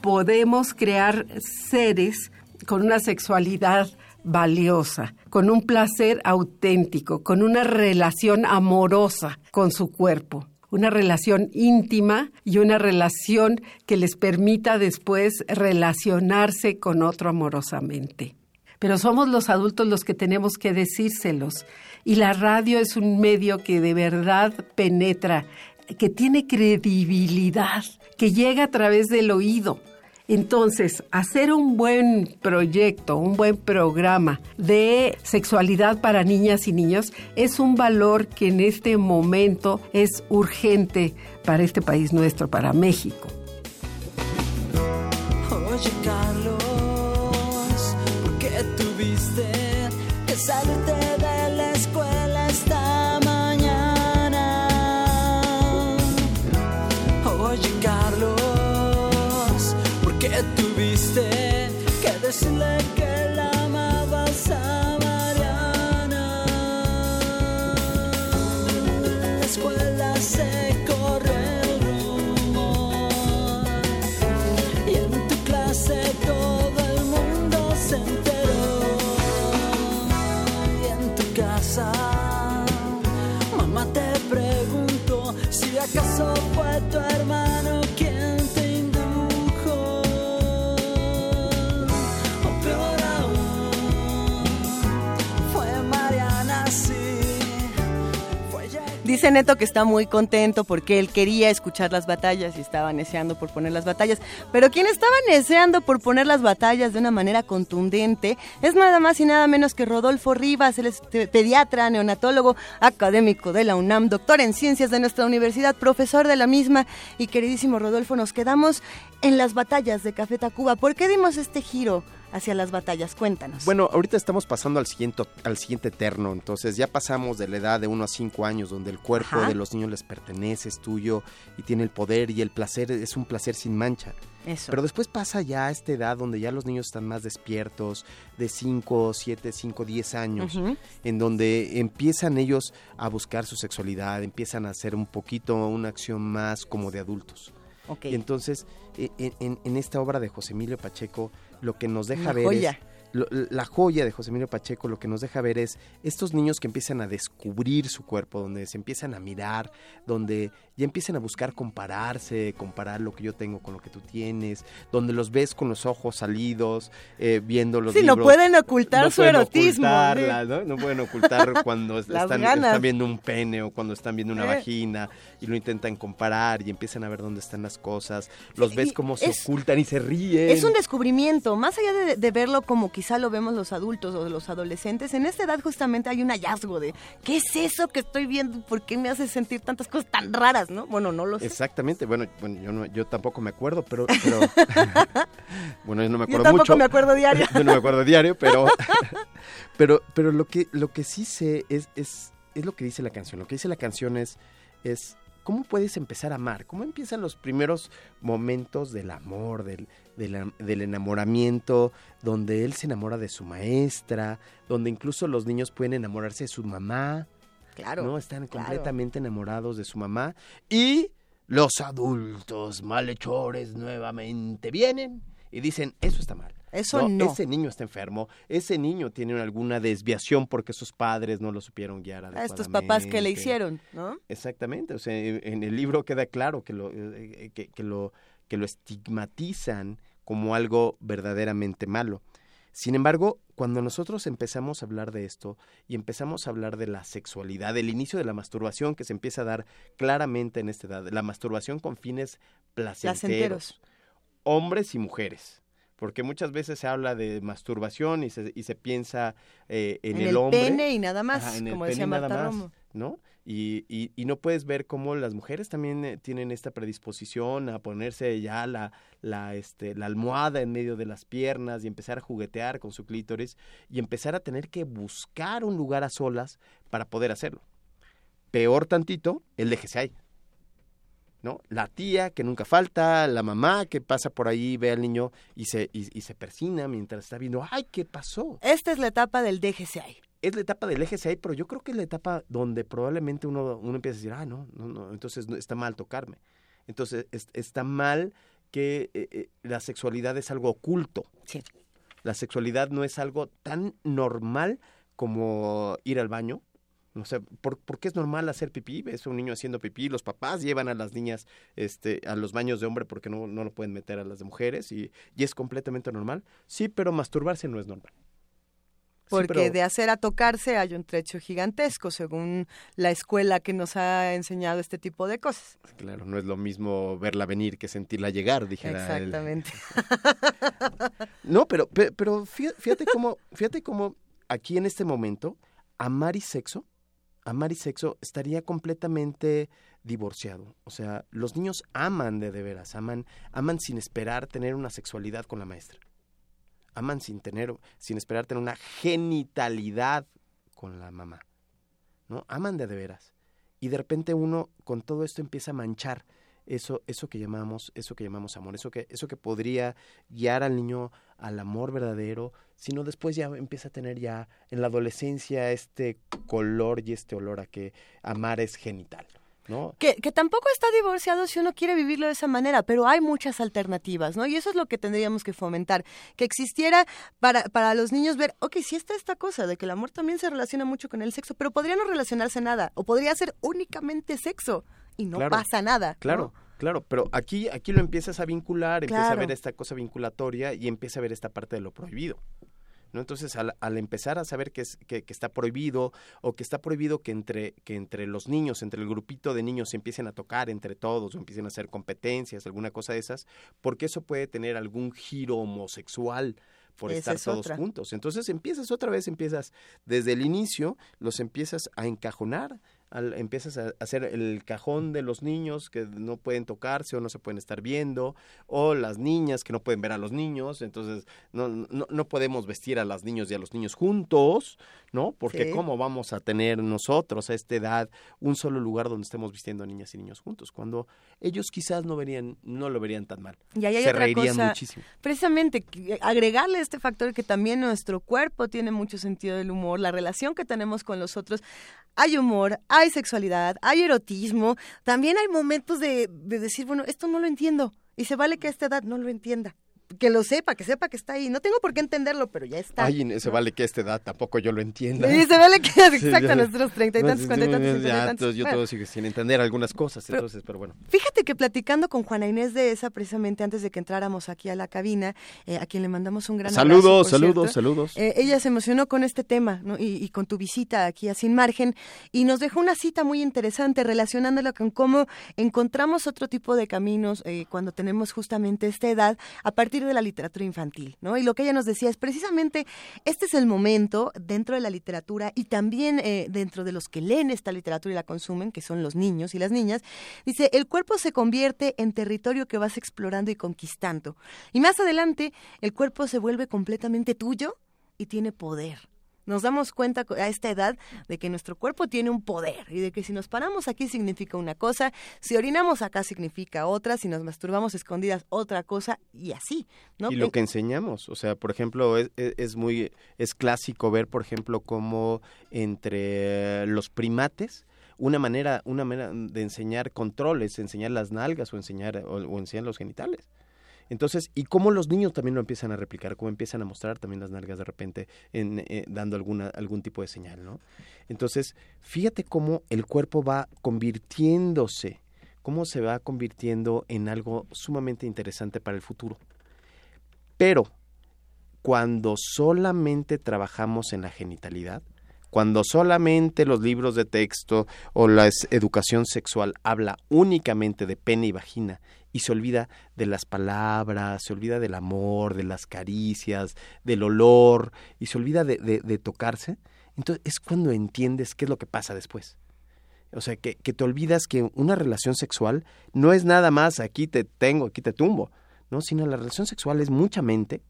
podemos crear seres con una sexualidad valiosa, con un placer auténtico, con una relación amorosa con su cuerpo, una relación íntima y una relación que les permita después relacionarse con otro amorosamente. Pero somos los adultos los que tenemos que decírselos. Y la radio es un medio que de verdad penetra, que tiene credibilidad, que llega a través del oído entonces, hacer un buen proyecto, un buen programa de sexualidad para niñas y niños es un valor que en este momento es urgente para este país nuestro, para México. Oye, Carlos, Carlos tuviste que decirle que la amabas a Mariana. La escuela se corre el rumor y en tu clase todo el mundo se enteró. Y en tu casa, mamá te preguntó si acaso fue tu hermano Dice Neto que está muy contento porque él quería escuchar las batallas y estaba deseando por poner las batallas. Pero quien estaba deseando por poner las batallas de una manera contundente es nada más y nada menos que Rodolfo Rivas, es pediatra, neonatólogo, académico de la UNAM, doctor en ciencias de nuestra universidad, profesor de la misma. Y queridísimo Rodolfo, nos quedamos en las batallas de Café Tacuba. ¿Por qué dimos este giro hacia las batallas? Cuéntanos. Bueno, ahorita estamos pasando al siguiente, al siguiente terno, entonces ya pasamos de la edad de 1 a 5 años, donde el cuerpo Ajá. de los niños les pertenece, es tuyo y tiene el poder y el placer es un placer sin mancha. Eso. Pero después pasa ya a esta edad donde ya los niños están más despiertos, de 5, 7, 5, 10 años, en donde empiezan ellos a buscar su sexualidad, empiezan a hacer un poquito una acción más como de adultos. Y entonces, e- en, en- en esta obra de José Emilio Pacheco, lo que nos deja Una ver joya. es... lo- la joya de José Emilio Pacheco lo que nos deja ver es estos niños que empiezan a descubrir su cuerpo, donde se empiezan a mirar, donde ya empiezan a buscar compararse, comparar lo que yo tengo con lo que tú tienes, donde los ves con los ojos salidos, eh, viendo los Sí, no pueden ocultar No su pueden erotismo. ocultarla, sí. ¿no? No pueden ocultar cuando están, están viendo un pene o cuando están viendo una Eh. vagina y lo intentan comparar y empiezan a ver dónde están las cosas. Los ves como se es- ocultan y se ríen. Es un descubrimiento, más allá de, de verlo como quizá lo vemos los adultos o los adolescentes, en esta edad justamente hay un hallazgo de ¿qué es eso que estoy viendo? ¿Por qué me hace sentir tantas cosas tan raras? ¿No? Bueno, no lo sé. Exactamente, bueno, bueno yo, no, yo tampoco me acuerdo, pero... pero bueno, yo no me Yo acuerdo tampoco mucho. me acuerdo diario. yo no me acuerdo diario, pero... pero pero lo, que, lo que sí sé es, es, es lo que dice la canción. Lo que dice la canción es, es cómo puedes empezar a amar, cómo empiezan los primeros momentos del amor, del, del, del enamoramiento, donde él se enamora de su maestra, donde incluso los niños pueden enamorarse de su mamá. Claro. ¿no? Están claro. completamente enamorados de su mamá. Y los adultos malhechores nuevamente vienen y dicen, eso está mal. Eso no. Ese niño está enfermo, ese niño tiene alguna desviación porque sus padres no lo supieron guiar A estos papás que le hicieron, ¿no? Exactamente, o sea, en el libro queda claro que lo, eh, que, que lo, que lo estigmatizan como algo verdaderamente malo. Sin embargo, cuando nosotros empezamos a hablar de esto y empezamos a hablar de la sexualidad, del inicio de la masturbación que se empieza a dar claramente en esta edad, la masturbación con fines placenteros, Placenteros. hombres y mujeres. Porque muchas veces se habla de masturbación y se, y se piensa eh, en, En, el, el, hombre. pene y nada más, Ajá, en el como pene decía nada Marta más, Romo. ¿no? Y, no puedes ver cómo las mujeres también eh, tienen esta predisposición a ponerse ya este, la almohada en medio de las piernas y empezar a juguetear con su clítoris y empezar a tener que buscar un lugar a solas para poder hacerlo. Peor tantito, el déjese ahí. ¿No? La tía que nunca falta, la mamá que pasa por ahí, ve al niño y se, y, y se persina mientras está viendo, ¡ay, qué pasó! Esta es la etapa del déjese ahí. Es la etapa del eje ahí, pero yo creo que es la etapa donde probablemente uno, uno empieza a decir, ah, no, no, no, entonces no, está mal tocarme. Entonces es- está mal que eh, eh, la sexualidad es algo oculto. Sí. La sexualidad no es algo tan normal como ir al baño. O sea, ¿por, por qué es normal hacer pipí? Ves a un niño haciendo pipí, los papás llevan a las niñas este, a los baños de hombre porque no, no lo pueden meter a las de mujeres y, y es completamente normal. Sí, pero masturbarse no es normal. Sí, Porque pero- de hacer a tocarse hay un trecho gigantesco, según la escuela que nos ha enseñado este tipo de cosas. Claro, no es lo mismo verla venir que sentirla llegar, dijera. Exactamente. No, pero, pe- pero fí- fíjate cómo, fíjate cómo aquí en este momento, amar y sexo, amar y sexo estaría completamente divorciado. O sea, los niños aman de de veras, aman, aman sin esperar tener una sexualidad con la maestra. Aman sin tener, sin esperar tener una genitalidad con la mamá. ¿No? Aman de de veras. Y de repente uno con todo esto empieza a manchar eso, eso que llamamos, eso que llamamos amor, eso que, eso que podría guiar al niño al amor verdadero, sino después ya empieza a tener ya en la adolescencia este color y este olor a que amar es genital, ¿no? Que, que tampoco está divorciado si uno quiere vivirlo de esa manera, pero hay muchas alternativas, ¿no? Y eso es lo que tendríamos que fomentar, que existiera para, para los niños ver, ok, sí está esta cosa de que el amor también se relaciona mucho con el sexo, pero podría no relacionarse nada, o podría ser únicamente sexo, y no Claro, pasa nada. ¿no? Claro, claro, pero aquí, aquí lo empiezas a vincular, empieza a Claro. ver esta cosa vinculatoria y empieza a ver esta parte de lo prohibido. ¿No? Entonces, al, al empezar a saber que, es, que, que está prohibido o que está prohibido que entre, que entre los niños, entre el grupito de niños se empiecen a tocar entre todos o empiecen a hacer competencias, alguna cosa de esas, porque eso puede tener algún giro homosexual por Esa estar es todos otra. juntos. Entonces empiezas otra vez, empiezas desde el inicio, los empiezas a encajonar al- empiezas a hacer el cajón de los niños que no pueden tocarse o no se pueden estar viendo, o las niñas que no pueden ver a los niños, entonces no, no, no podemos vestir a las niños y a los niños juntos, ¿no? Porque Sí. ¿cómo vamos a tener nosotros a esta edad un solo lugar donde estemos vistiendo a niñas y niños juntos? Cuando ellos quizás no verían, no lo verían tan mal. Y ahí hay se otra reirían cosa, muchísimo. precisamente agregarle este factor que también nuestro cuerpo tiene mucho sentido del humor, la relación que tenemos con los otros. Hay humor, hay sexualidad, hay erotismo, también hay momentos de, de decir, bueno, esto no lo entiendo y se vale que a esta edad no lo entienda. Que lo sepa, que sepa que está ahí. No tengo por qué entenderlo, pero ya está. Ay, se vale que a esta edad tampoco yo lo entienda. Y se vale que Sí, exacto, nuestros treinta y tantos, sí, cuarenta y tantos, ya, tantos. yo Bueno. todo sigue sin entender algunas cosas, Pero- entonces, pero bueno. Fíjate que platicando con Juana Inés de esa precisamente antes de que entráramos aquí a la cabina, eh, a quien le mandamos un gran Saludos, abrazo, saludos, cierto, saludos. eh, ella se emocionó con este tema ¿no? y, y con tu visita aquí a Sin Margen y nos dejó una cita muy interesante relacionándola con cómo encontramos otro tipo de caminos eh, cuando tenemos justamente esta edad a partir de la literatura infantil. ¿no? Y lo que ella nos decía es precisamente este es el momento dentro de la literatura y también eh, dentro de los que leen esta literatura y la consumen, que son los niños y las niñas, dice, el cuerpo se convierte en territorio que vas explorando y conquistando. Y más adelante, el cuerpo se vuelve completamente tuyo y tiene poder. Nos damos cuenta a esta edad de que nuestro cuerpo tiene un poder y de que si nos paramos aquí significa una cosa, si orinamos acá significa otra, si nos masturbamos escondidas otra cosa y así, ¿no? Y lo que enseñamos, o sea, por ejemplo, es, es- es muy, es clásico ver, por ejemplo, cómo entre los primates, una manera, una manera de enseñar controles, enseñar las nalgas o enseñar, o, o enseñar los genitales. Entonces, y cómo los niños también lo empiezan a replicar, cómo empiezan a mostrar también las nalgas de repente, en, eh, dando alguna, algún tipo de señal, ¿no? Entonces, fíjate cómo el cuerpo va convirtiéndose, cómo se va convirtiendo en algo sumamente interesante para el futuro. Pero cuando solamente trabajamos en la genitalidad, cuando solamente los libros de texto o la educación sexual habla únicamente de pene y vagina y se olvida de las palabras, se olvida del amor, de las caricias, del olor y se olvida de tocarse, entonces es cuando entiendes qué es lo que pasa después. O sea, que, que te olvidas que una relación sexual no es nada más aquí te tengo, aquí te tumbo, ¿no? Sino la relación sexual es mucha mente,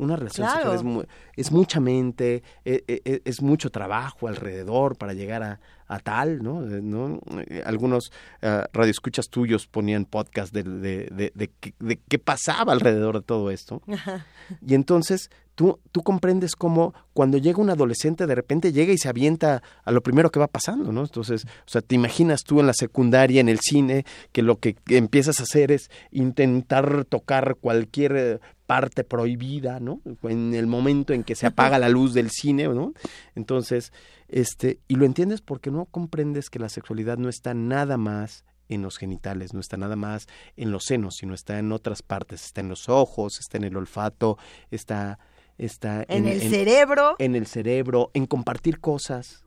una relación Claro. sexual es, mu- es mucha mente, e- e- e- es, mucho trabajo alrededor para llegar a, a tal, ¿no? Eh, ¿no? Eh, Algunos eh, radioescuchas tuyos ponían podcast de, de, de, de qué- de qué pasaba alrededor de todo esto. Ajá. Y entonces tú, tú comprendes cómo cuando llega un adolescente de repente llega y se avienta a lo primero que va pasando, ¿no? Entonces, o sea, te imaginas tú en la secundaria, en el cine, que lo que empiezas a hacer es intentar tocar cualquier parte prohibida, ¿no? En el momento en que se apaga la luz del cine, ¿no? Entonces, este, y lo entiendes porque no comprendes que la sexualidad no está nada más en los genitales, no está nada más en los senos, sino está en otras partes, está en los ojos, está en el olfato, está, está En el cerebro. en el cerebro, en compartir cosas,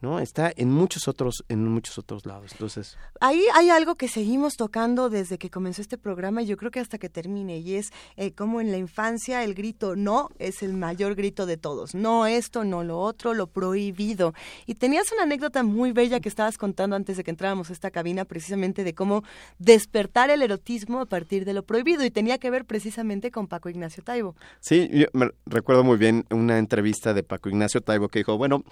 ¿no? Está en muchos otros, en muchos otros lados. Entonces, Ahí hay algo que seguimos tocando desde que comenzó este programa y yo creo que hasta que termine y es eh, como en la infancia el grito no es el mayor grito de todos. No esto, no lo otro, lo prohibido. Y tenías una anécdota muy bella que estabas contando antes de que entráramos a esta cabina precisamente de cómo despertar el erotismo a partir de lo prohibido y tenía que ver precisamente con Paco Ignacio Taibo. Sí, yo me recuerdo muy bien una entrevista de Paco Ignacio Taibo que dijo, bueno,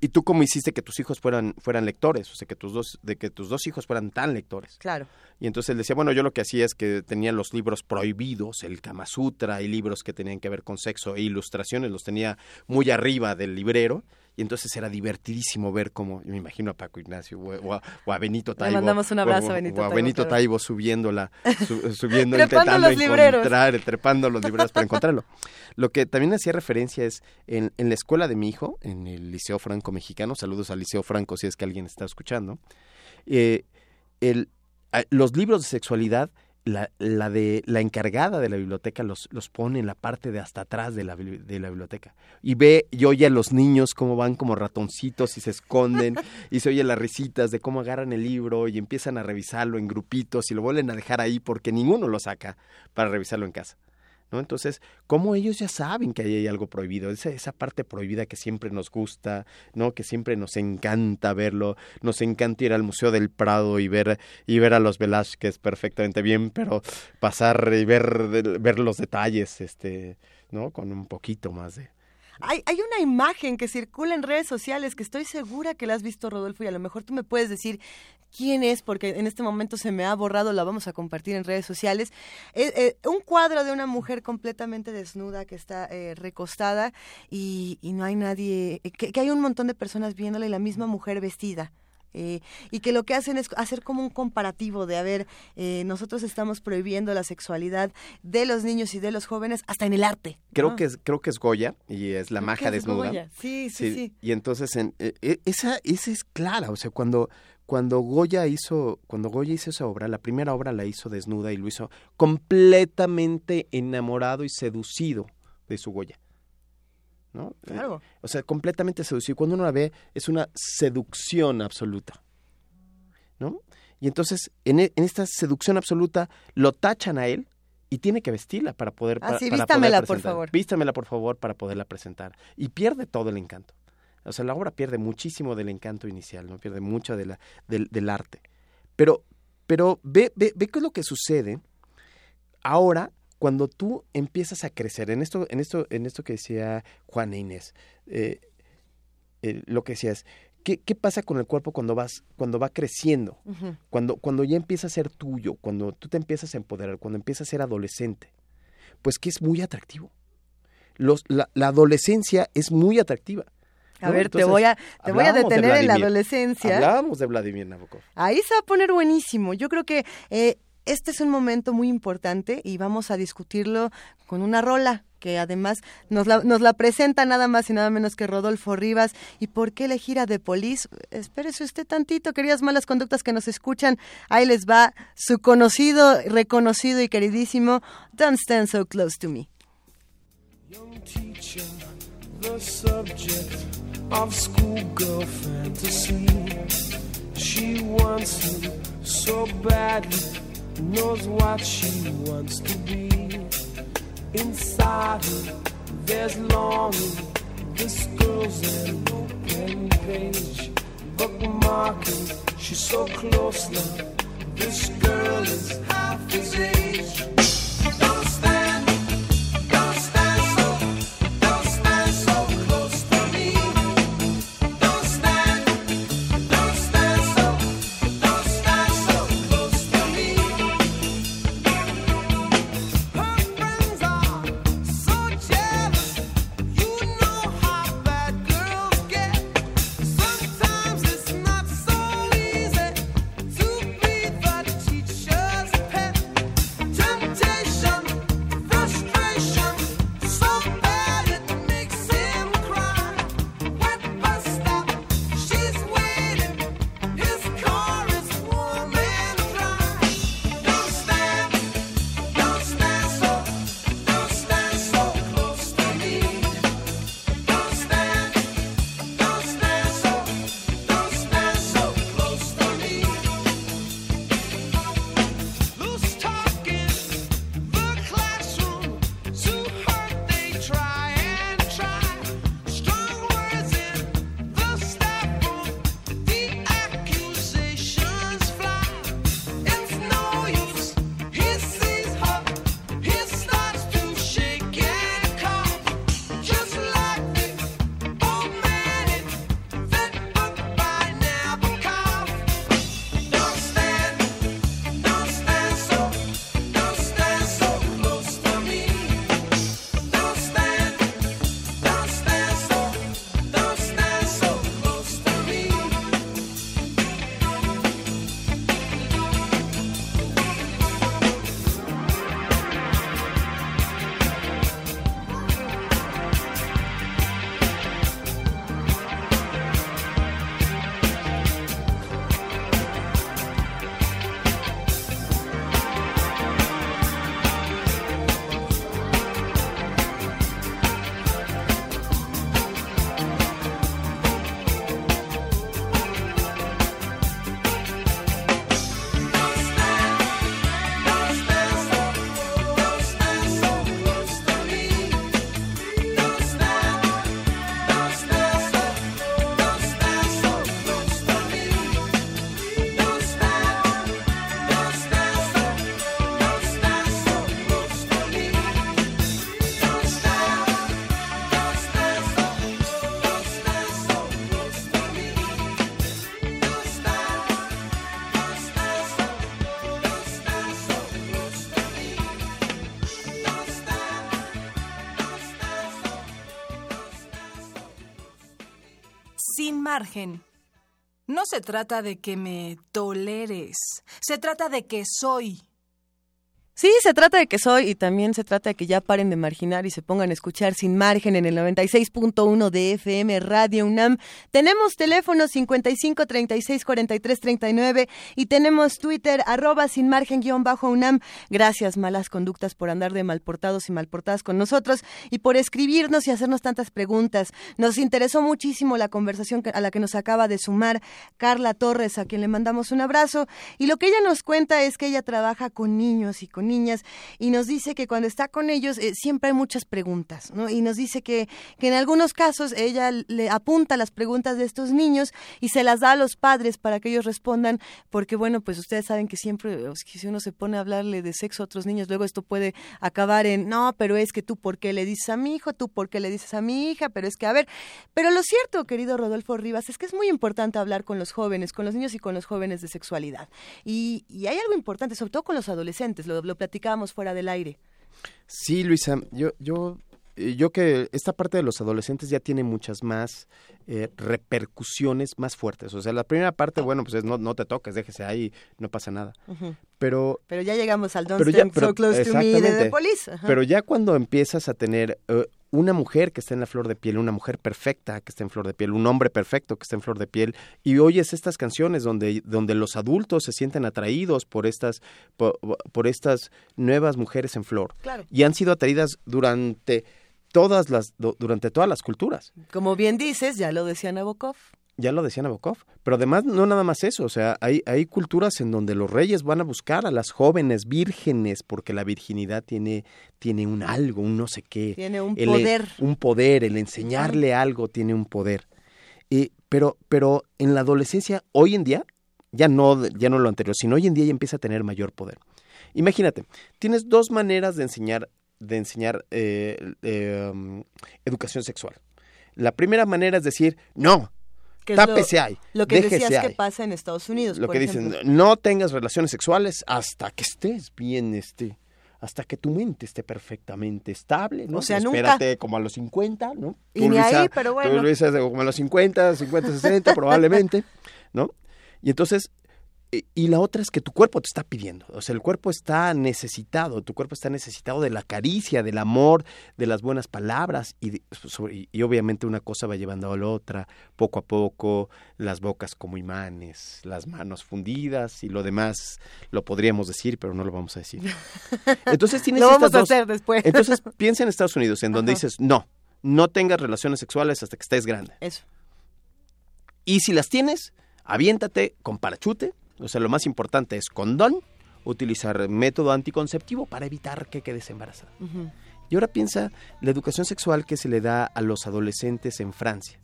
¿y y tú cómo hiciste que tus hijos fueran fueran lectores? O sea, que tus dos de que tus dos hijos fueran tan lectores. Claro. Y entonces él decía, bueno, yo lo que hacía es que tenía los libros prohibidos, el Kama Sutra y libros que tenían que ver con sexo e ilustraciones, los tenía muy arriba del librero. Y entonces era divertidísimo ver cómo, me imagino a Paco Ignacio o, a, o a Benito Taibo. mandamos un abrazo o- a Benito o a Taibo, Benito. Taibo subiendo, la, su- subiendo intentando libreros. encontrar, trepando los libreros para encontrarlo. Lo que también hacía referencia es en, en la escuela de mi hijo, en el Liceo Franco Mexicano, saludos al Liceo Franco si es que alguien está escuchando, eh, el, los libros de sexualidad, la, la de la encargada de la biblioteca los, los pone en la parte de hasta atrás de la, de la biblioteca. Y ve y oye a los niños cómo van como ratoncitos y se esconden, y se oye las risitas de cómo agarran el libro y empiezan a revisarlo en grupitos y lo vuelven a dejar ahí porque ninguno lo saca para revisarlo en casa. ¿No? Entonces, como ellos ya saben que ahí hay algo prohibido, esa, esa parte prohibida que siempre nos gusta, ¿no? Que siempre nos encanta verlo, nos encanta ir al Museo del Prado y ver, y ver a los Velázquez perfectamente bien, pero pasar y ver, ver los detalles, este, ¿no? Con un poquito más de, hay, hay una imagen que circula en redes sociales que estoy segura que la has visto, Rodolfo, y a lo mejor tú me puedes decir quién es, porque en este momento se me ha borrado, la vamos a compartir en redes sociales. Eh, eh, un cuadro de una mujer completamente desnuda que está eh, recostada y, y no hay nadie, que, que hay un montón de personas viéndola y la misma mujer vestida. Eh, y que lo que hacen es hacer como un comparativo de, a ver, eh, nosotros estamos prohibiendo la sexualidad de los niños y de los jóvenes hasta en el arte. Creo ¿no? que es, creo que es Goya y es la Creo maja desnuda. Goya. Sí, sí, sí. Y entonces en, eh, eh, esa, esa es clara, o sea, cuando cuando Goya hizo cuando Goya hizo esa obra, la primera obra la hizo desnuda y lo hizo completamente enamorado y seducido de su Goya. ¿No? Claro. Eh, o sea, completamente seducido. Cuando uno la ve, es una seducción absoluta. ¿No? Y entonces, en, e- en esta seducción absoluta, lo tachan a él y tiene que vestirla para poder Ah, sí, para vístamela, por favor. Vístamela, por favor, para poderla presentar. Y pierde todo el encanto. O sea, la obra pierde muchísimo del encanto inicial, ¿no? Pierde mucho de la, del, del arte. Pero, pero ve, ve, ve qué es lo que sucede ahora cuando tú empiezas a crecer. En esto, en esto, en esto que decía Juana Inés, eh, eh, lo que decías, ¿qué, ¿qué pasa con el cuerpo cuando vas, cuando va creciendo? Cuando, cuando ya empieza a ser tuyo, cuando tú te empiezas a empoderar, cuando empiezas a ser adolescente, pues que es muy atractivo. Los, la, la adolescencia es muy atractiva. A ¿no? ver, te voy a, te voy a de detener en la adolescencia. Hablábamos de Vladimir Nabokov. Ahí se va a poner buenísimo. Yo creo que eh, este es un momento muy importante y vamos a discutirlo con una rola que además nos la, presenta nada más y nada menos que Rodolfo Rivas. ¿Y por qué elegir a The Police? Espérese usted tantito, queridas malas conductas que nos escuchan. Ahí les va su conocido, reconocido y queridísimo Don't Stand So Close to Me. Young. She wants him so badly, knows what she wants to be. Inside her, there's longing. This girl's an open page, bookmarking. She's so close now. This girl is half his age. Don't stand, No se trata de que me toleres, se trata de que soy. Sí, se trata de que soy y también se trata de que ya paren de marginar y se pongan a escuchar sin margen en el 96.1 de FM Radio UNAM. Tenemos teléfono 55 36 43 39 y tenemos Twitter arroba sin margen guion bajo UNAM. Gracias, malas conductas, por andar de malportados y malportadas con nosotros y por escribirnos y hacernos tantas preguntas. Nos interesó muchísimo la conversación a la que nos acaba de sumar Carla Torres, a quien le mandamos un abrazo. Y lo que ella nos cuenta es que ella trabaja con niños y con niñas y nos dice que cuando está con ellos eh, siempre hay muchas preguntas, ¿no? Y nos dice que, que en algunos casos ella le apunta las preguntas de estos niños y se las da a los padres para que ellos respondan, porque bueno, pues ustedes saben que siempre, si uno se pone a hablarle de sexo a otros niños, luego esto puede acabar en, no, pero es que tú por qué le dices a mi hijo, tú por qué le dices a mi hija, pero es que, a ver, pero lo cierto, querido Rodolfo Rivas, es que es muy importante hablar con los jóvenes, con los niños y con los jóvenes de sexualidad. Y, y hay algo importante, sobre todo con los adolescentes, lo, lo platicábamos fuera del aire. Sí, Luisa, yo, yo, eh, yo que esta parte de los adolescentes ya tiene muchas más eh, repercusiones más fuertes. O sea, la primera parte, bueno, pues es no, no te toques, déjese ahí, no pasa nada. Pero Pero ya llegamos al Don't Pero ya- pero- So Close to Me de. The Police. Pero ya cuando empiezas a tener eh, una mujer que está en la flor de piel, una mujer perfecta que está en flor de piel, un hombre perfecto que está en flor de piel, y oyes estas canciones donde, donde los adultos se sienten atraídos por estas, por, por estas nuevas mujeres en flor. Claro. Y han sido atraídas durante todas las, du- durante todas las culturas. Como bien dices, ya lo decía Nabokov. Ya lo decía Nabokov. Pero además, no nada más eso. O sea, hay, hay culturas en donde los reyes van a buscar a las jóvenes vírgenes porque la virginidad tiene, tiene un algo, un no sé qué. Tiene un El- poder. un poder, el enseñarle algo tiene un poder. Y, pero, pero en la adolescencia, hoy en día, ya no, ya no lo anterior, sino hoy en día ya empieza a tener mayor poder. Imagínate, tienes dos maneras de enseñar, de enseñar eh, eh, um, educación sexual. La primera manera es decir, no, que es lo- tápese ahí, Lo que decías que pasa en Estados Unidos. Lo por que ejemplo. dicen, no tengas relaciones sexuales hasta que estés bien, este, hasta que tu mente esté perfectamente estable, ¿no? O sea, nunca. Espérate como a los 50, ¿no? Y ni ahí, pero bueno. Tú, Luisa, como a los 50, 50, 60 probablemente, ¿no? Y entonces, y la otra es que tu cuerpo te está pidiendo, o sea, el cuerpo está necesitado, tu cuerpo está necesitado de la caricia, del amor, de las buenas palabras, y, de- sobre- y- obviamente una cosa va llevando a la otra, poco a poco, las bocas como imanes, las manos fundidas, y lo demás lo podríamos decir, pero no lo vamos a decir. Entonces tienes Lo vamos a dos- hacer después. Entonces piensa en Estados Unidos, en donde Ajá. dices, no, no tengas relaciones sexuales hasta que estés grande. Eso. Y si las tienes, aviéntate con parachute. O sea, lo más importante es condón, utilizar método anticonceptivo para evitar que quedes embarazada. Y ahora piensa la educación sexual que se le da a los adolescentes en Francia.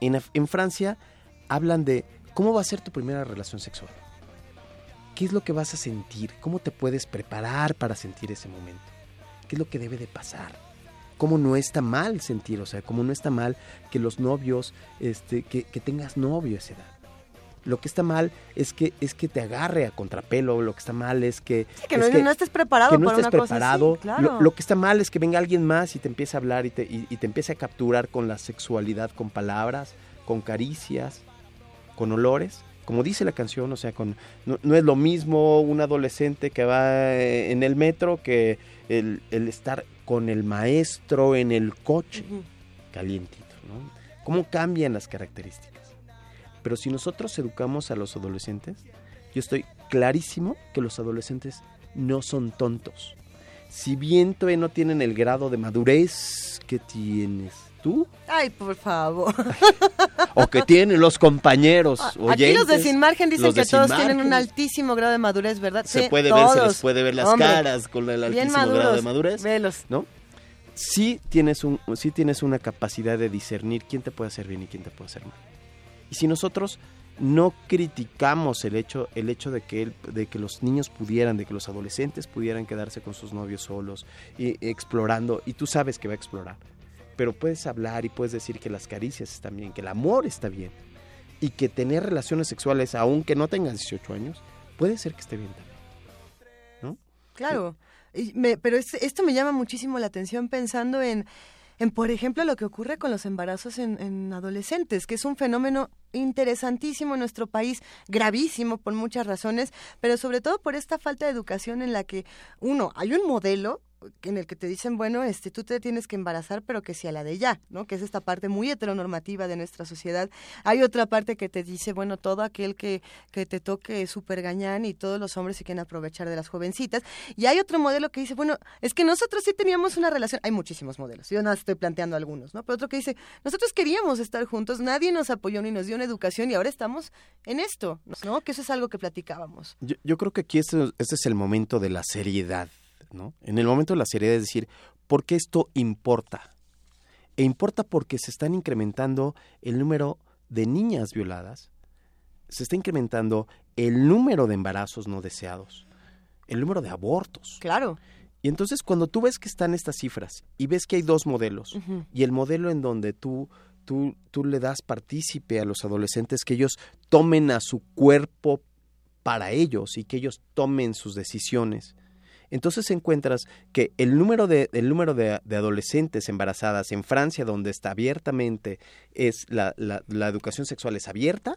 En, en Francia hablan de cómo va a ser tu primera relación sexual. ¿Qué es lo que vas a sentir? ¿Cómo te puedes preparar para sentir ese momento? ¿Qué es lo que debe de pasar? ¿Cómo no está mal sentir? O sea, cómo no está mal que los novios, este, que, que tengas novio a esa edad. Lo que está mal es que es que te agarre a contrapelo, lo que está mal es que que es no- no estés preparado que no para estés una cosa así, preparado. claro. Lo- lo que está mal es que venga alguien más y te empiece a hablar y te, y, y te empiece a capturar con la sexualidad, con palabras, con caricias, con olores. Como dice la canción, o sea, con, no, no es lo mismo un adolescente que va eh, en el metro que el, el estar con el maestro en el coche, calientito, ¿no? ¿Cómo cambian las características? Pero si nosotros educamos a los adolescentes, yo estoy clarísimo que los adolescentes no son tontos. Si bien todavía no tienen el grado de madurez que tienes tú Ay, por favor. o que tienen los compañeros Aquí oyentes, los de Sin Margen dicen que todos tienen un altísimo grado de madurez, ¿verdad? se Sí, puede ver, se les puede ver las Hombre, caras con el altísimo grado de madurez, Velos. ¿no? Sí tienes un sí tienes una capacidad de discernir quién te puede hacer bien y quién te puede hacer mal. Y si nosotros no criticamos el hecho el hecho de que el- de que los niños pudieran, de que los adolescentes pudieran quedarse con sus novios solos y explorando y tú sabes que va a explorar, pero puedes hablar y puedes decir que las caricias están bien, que el amor está bien y que tener relaciones sexuales aunque no tengan 18 años puede ser que esté bien también. ¿No? Claro. Y me- pero es- esto me llama muchísimo la atención pensando en, en, por ejemplo, lo que ocurre con los embarazos en, en adolescentes, que es un fenómeno interesantísimo en nuestro país, gravísimo por muchas razones, pero sobre todo por esta falta de educación en la que, uno, hay un modelo en el que te dicen, bueno, este, tú te tienes que embarazar, pero que sea la de ya, ¿no? Que es esta parte muy heteronormativa de nuestra sociedad. Hay otra parte que te dice, bueno, todo aquel que, que te toque es súper gañán y todos los hombres se quieren aprovechar de las jovencitas. Y hay otro modelo que dice, bueno, es que nosotros sí teníamos una relación, hay muchísimos modelos, yo nada estoy planteando algunos, ¿no? Pero otro que dice, nosotros queríamos estar juntos, nadie nos apoyó ni nos dio una educación y ahora estamos en esto, ¿no? Que eso es algo que platicábamos. Yo, yo creo que aquí este, este es el momento de la seriedad, ¿no? En el momento de la seriedad es decir, ¿por qué esto importa? E importa porque se están incrementando el número de niñas violadas, se está incrementando el número de embarazos no deseados, el número de abortos. Claro. Y entonces cuando tú ves que están estas cifras y ves que hay dos modelos, y el modelo en donde tú, tú, tú le das partícipe a los adolescentes que ellos tomen a su cuerpo para ellos y que ellos tomen sus decisiones. Entonces encuentras que el número de, el número de, de adolescentes embarazadas en Francia, donde está abiertamente, es la, la, la educación sexual es abierta,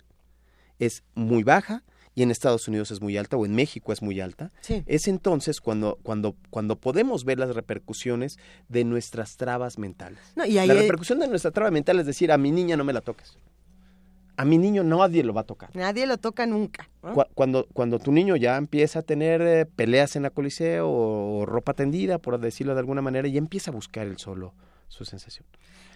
es muy baja, y en Estados Unidos es muy alta, o en México es muy alta. Sí. Es entonces cuando, cuando, cuando podemos ver las repercusiones de nuestras trabas mentales. No, y ahí la repercusión de nuestra traba mental es decir, a mi niña no me la toques. A mi niño nadie lo va a tocar. Nadie lo toca nunca. Cuando, cuando tu niño ya empieza a tener eh, peleas en la coliseo o, o ropa tendida, por decirlo de alguna manera, y empieza a buscar él solo su sensación.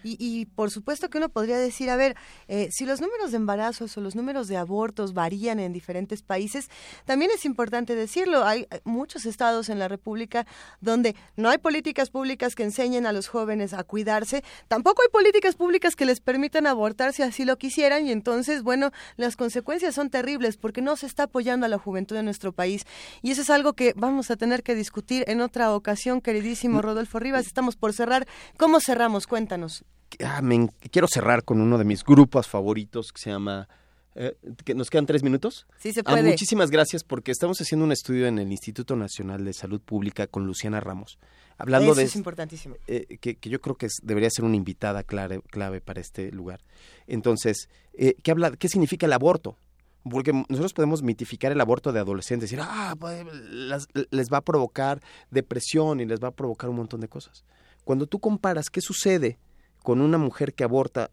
Y, y por supuesto que uno podría decir, a ver, eh, si los números de embarazos o los números de abortos varían en diferentes países, también es importante decirlo. Hay muchos estados en la República donde no hay políticas públicas que enseñen a los jóvenes a cuidarse, tampoco hay políticas públicas que les permitan abortar si así lo quisieran y entonces, bueno, las consecuencias son terribles porque no se está apoyando a la juventud de nuestro país. Y eso es algo que vamos a tener que discutir en otra ocasión, queridísimo Rodolfo Rivas. Estamos por cerrar. ¿Cómo cerramos? Cuéntanos. Ah, me quiero cerrar con uno de mis grupos favoritos que se llama... eh, que ¿Nos quedan tres minutos? Sí se Ah, puede. muchísimas gracias porque estamos haciendo un estudio en el Instituto Nacional de Salud Pública con Luciana Ramos, hablando Eso de es importantísimo. eh, que, que yo creo que es- debería ser una invitada clave, clave para este lugar. Entonces, eh, ¿qué, habla, ¿qué significa el aborto? Porque nosotros podemos mitificar el aborto de adolescentes, decir, ah, pues, las- les va a provocar depresión y les va a provocar un montón de cosas. Cuando tú comparas qué sucede con una mujer que aborta,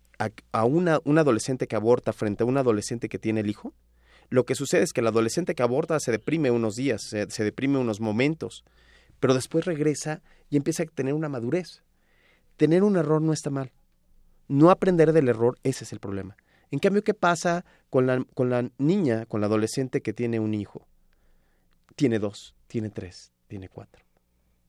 a, una, un adolescente que aborta frente a un adolescente que tiene el hijo, lo que sucede es que el adolescente que aborta se deprime unos días, se, se deprime unos momentos, pero después regresa y empieza a tener una madurez. Tener un error no está mal. No aprender del error, ese es el problema. En cambio, ¿qué pasa con la, con la niña, con la adolescente que tiene un hijo? Tiene dos, tiene tres, tiene cuatro.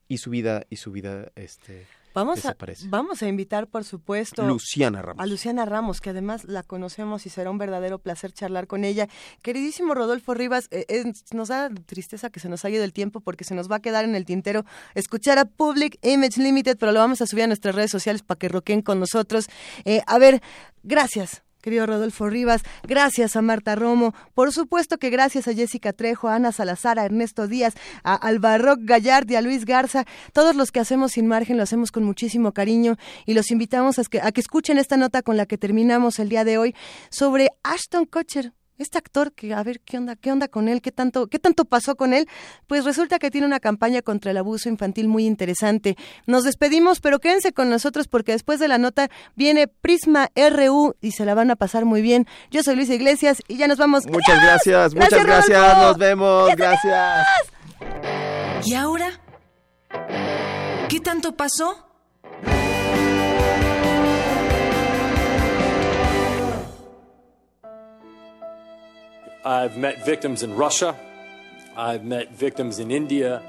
Y su vida, y su vida, este, Vamos a, vamos a invitar, por supuesto, Luciana Ramos. a Luciana Ramos, que además la conocemos y será un verdadero placer charlar con ella. Queridísimo Rodolfo Rivas, eh, nos da tristeza que se nos haya ido el tiempo porque se nos va a quedar en el tintero escuchar a Public Image Limited, pero lo vamos a subir a nuestras redes sociales para que roquen con nosotros. Eh, a ver, gracias. Querido Rodolfo Rivas, gracias a Marta Romo, por supuesto que gracias a Jessica Trejo, a Ana Salazar, a Ernesto Díaz, a Albarroc Gallard y a Luis Garza, todos los que hacemos sin margen lo hacemos con muchísimo cariño y los invitamos a que, escuchen esta nota con la que terminamos el día de hoy sobre Ashton Kutcher. Este actor que a ver qué onda, qué onda con él, qué tanto, qué tanto pasó con él, pues resulta que tiene una campaña contra el abuso infantil muy interesante. Nos despedimos, pero quédense con nosotros porque después de la nota viene Prisma RU y se la van a pasar muy bien. Yo soy Luisa Iglesias y ya nos vamos. Muchas gracias, muchas Gracias, gracias, nos vemos, gracias. ¿Y ahora? ¿Qué tanto pasó? I've met victims in Russia. I've met victims in India.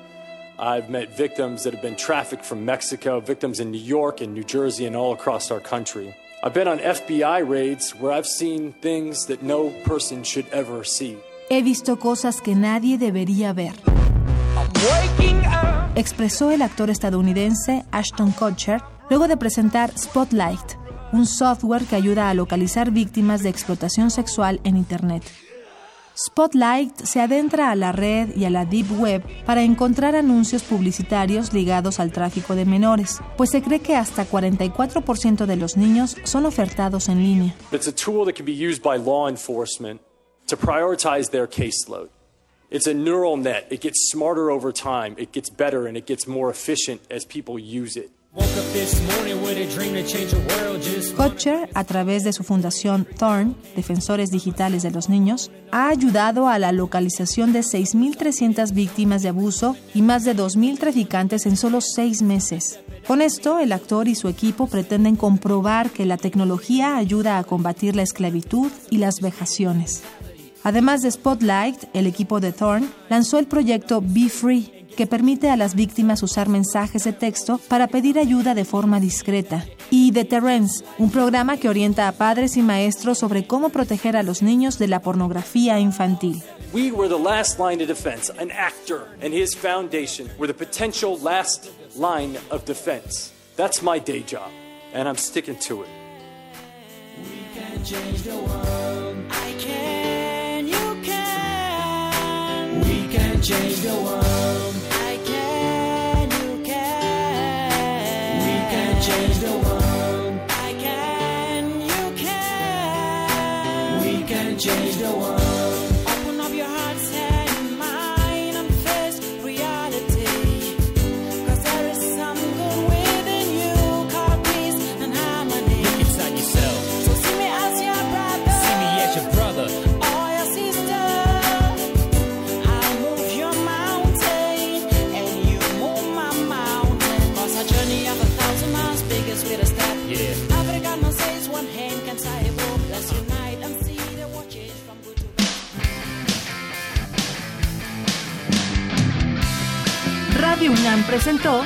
I've met victims that have been trafficked from Mexico, victims in New York and New Jersey and all across our country. I've been on FBI raids where I've seen things that no person should ever see. He visto cosas que nadie debería ver. Expresó el actor estadounidense Ashton Kutcher luego de presentar Spotlight, un software que ayuda a localizar víctimas de explotación sexual en Internet. Spotlight se adentra a la red y a la Deep Web para encontrar anuncios publicitarios ligados al tráfico de menores, pues se cree que hasta 44% de los niños son ofertados en línea. It's a tool that can be used by law enforcement to prioritize their caseload. It's a neural net. It gets smarter over time, it gets better, and it gets more efficient as people use it. Kotcher, a través de su fundación Thorn, Defensores Digitales de los Niños, ha ayudado a la localización de 6.300 víctimas de abuso y más de 2.000 traficantes en solo seis meses. Con esto, el actor y su equipo pretenden comprobar que la tecnología ayuda a combatir la esclavitud y las vejaciones. Además de Spotlight, el equipo de Thorn lanzó el proyecto Be Free, que permite a las víctimas usar mensajes de texto para pedir ayuda de forma discreta. Y The Terrence, un programa que orienta a padres y maestros sobre cómo proteger a los niños de la pornografía infantil. We were the last line of defense. An actor and his foundation were the potential last line of defense. That's my day job, and I'm sticking to it. change the world. I can, you can. We can change the world. Change the world. Radio UNAM presentó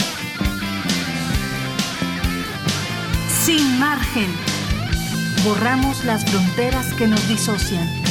Sin margen. Borramos las fronteras que nos disocian.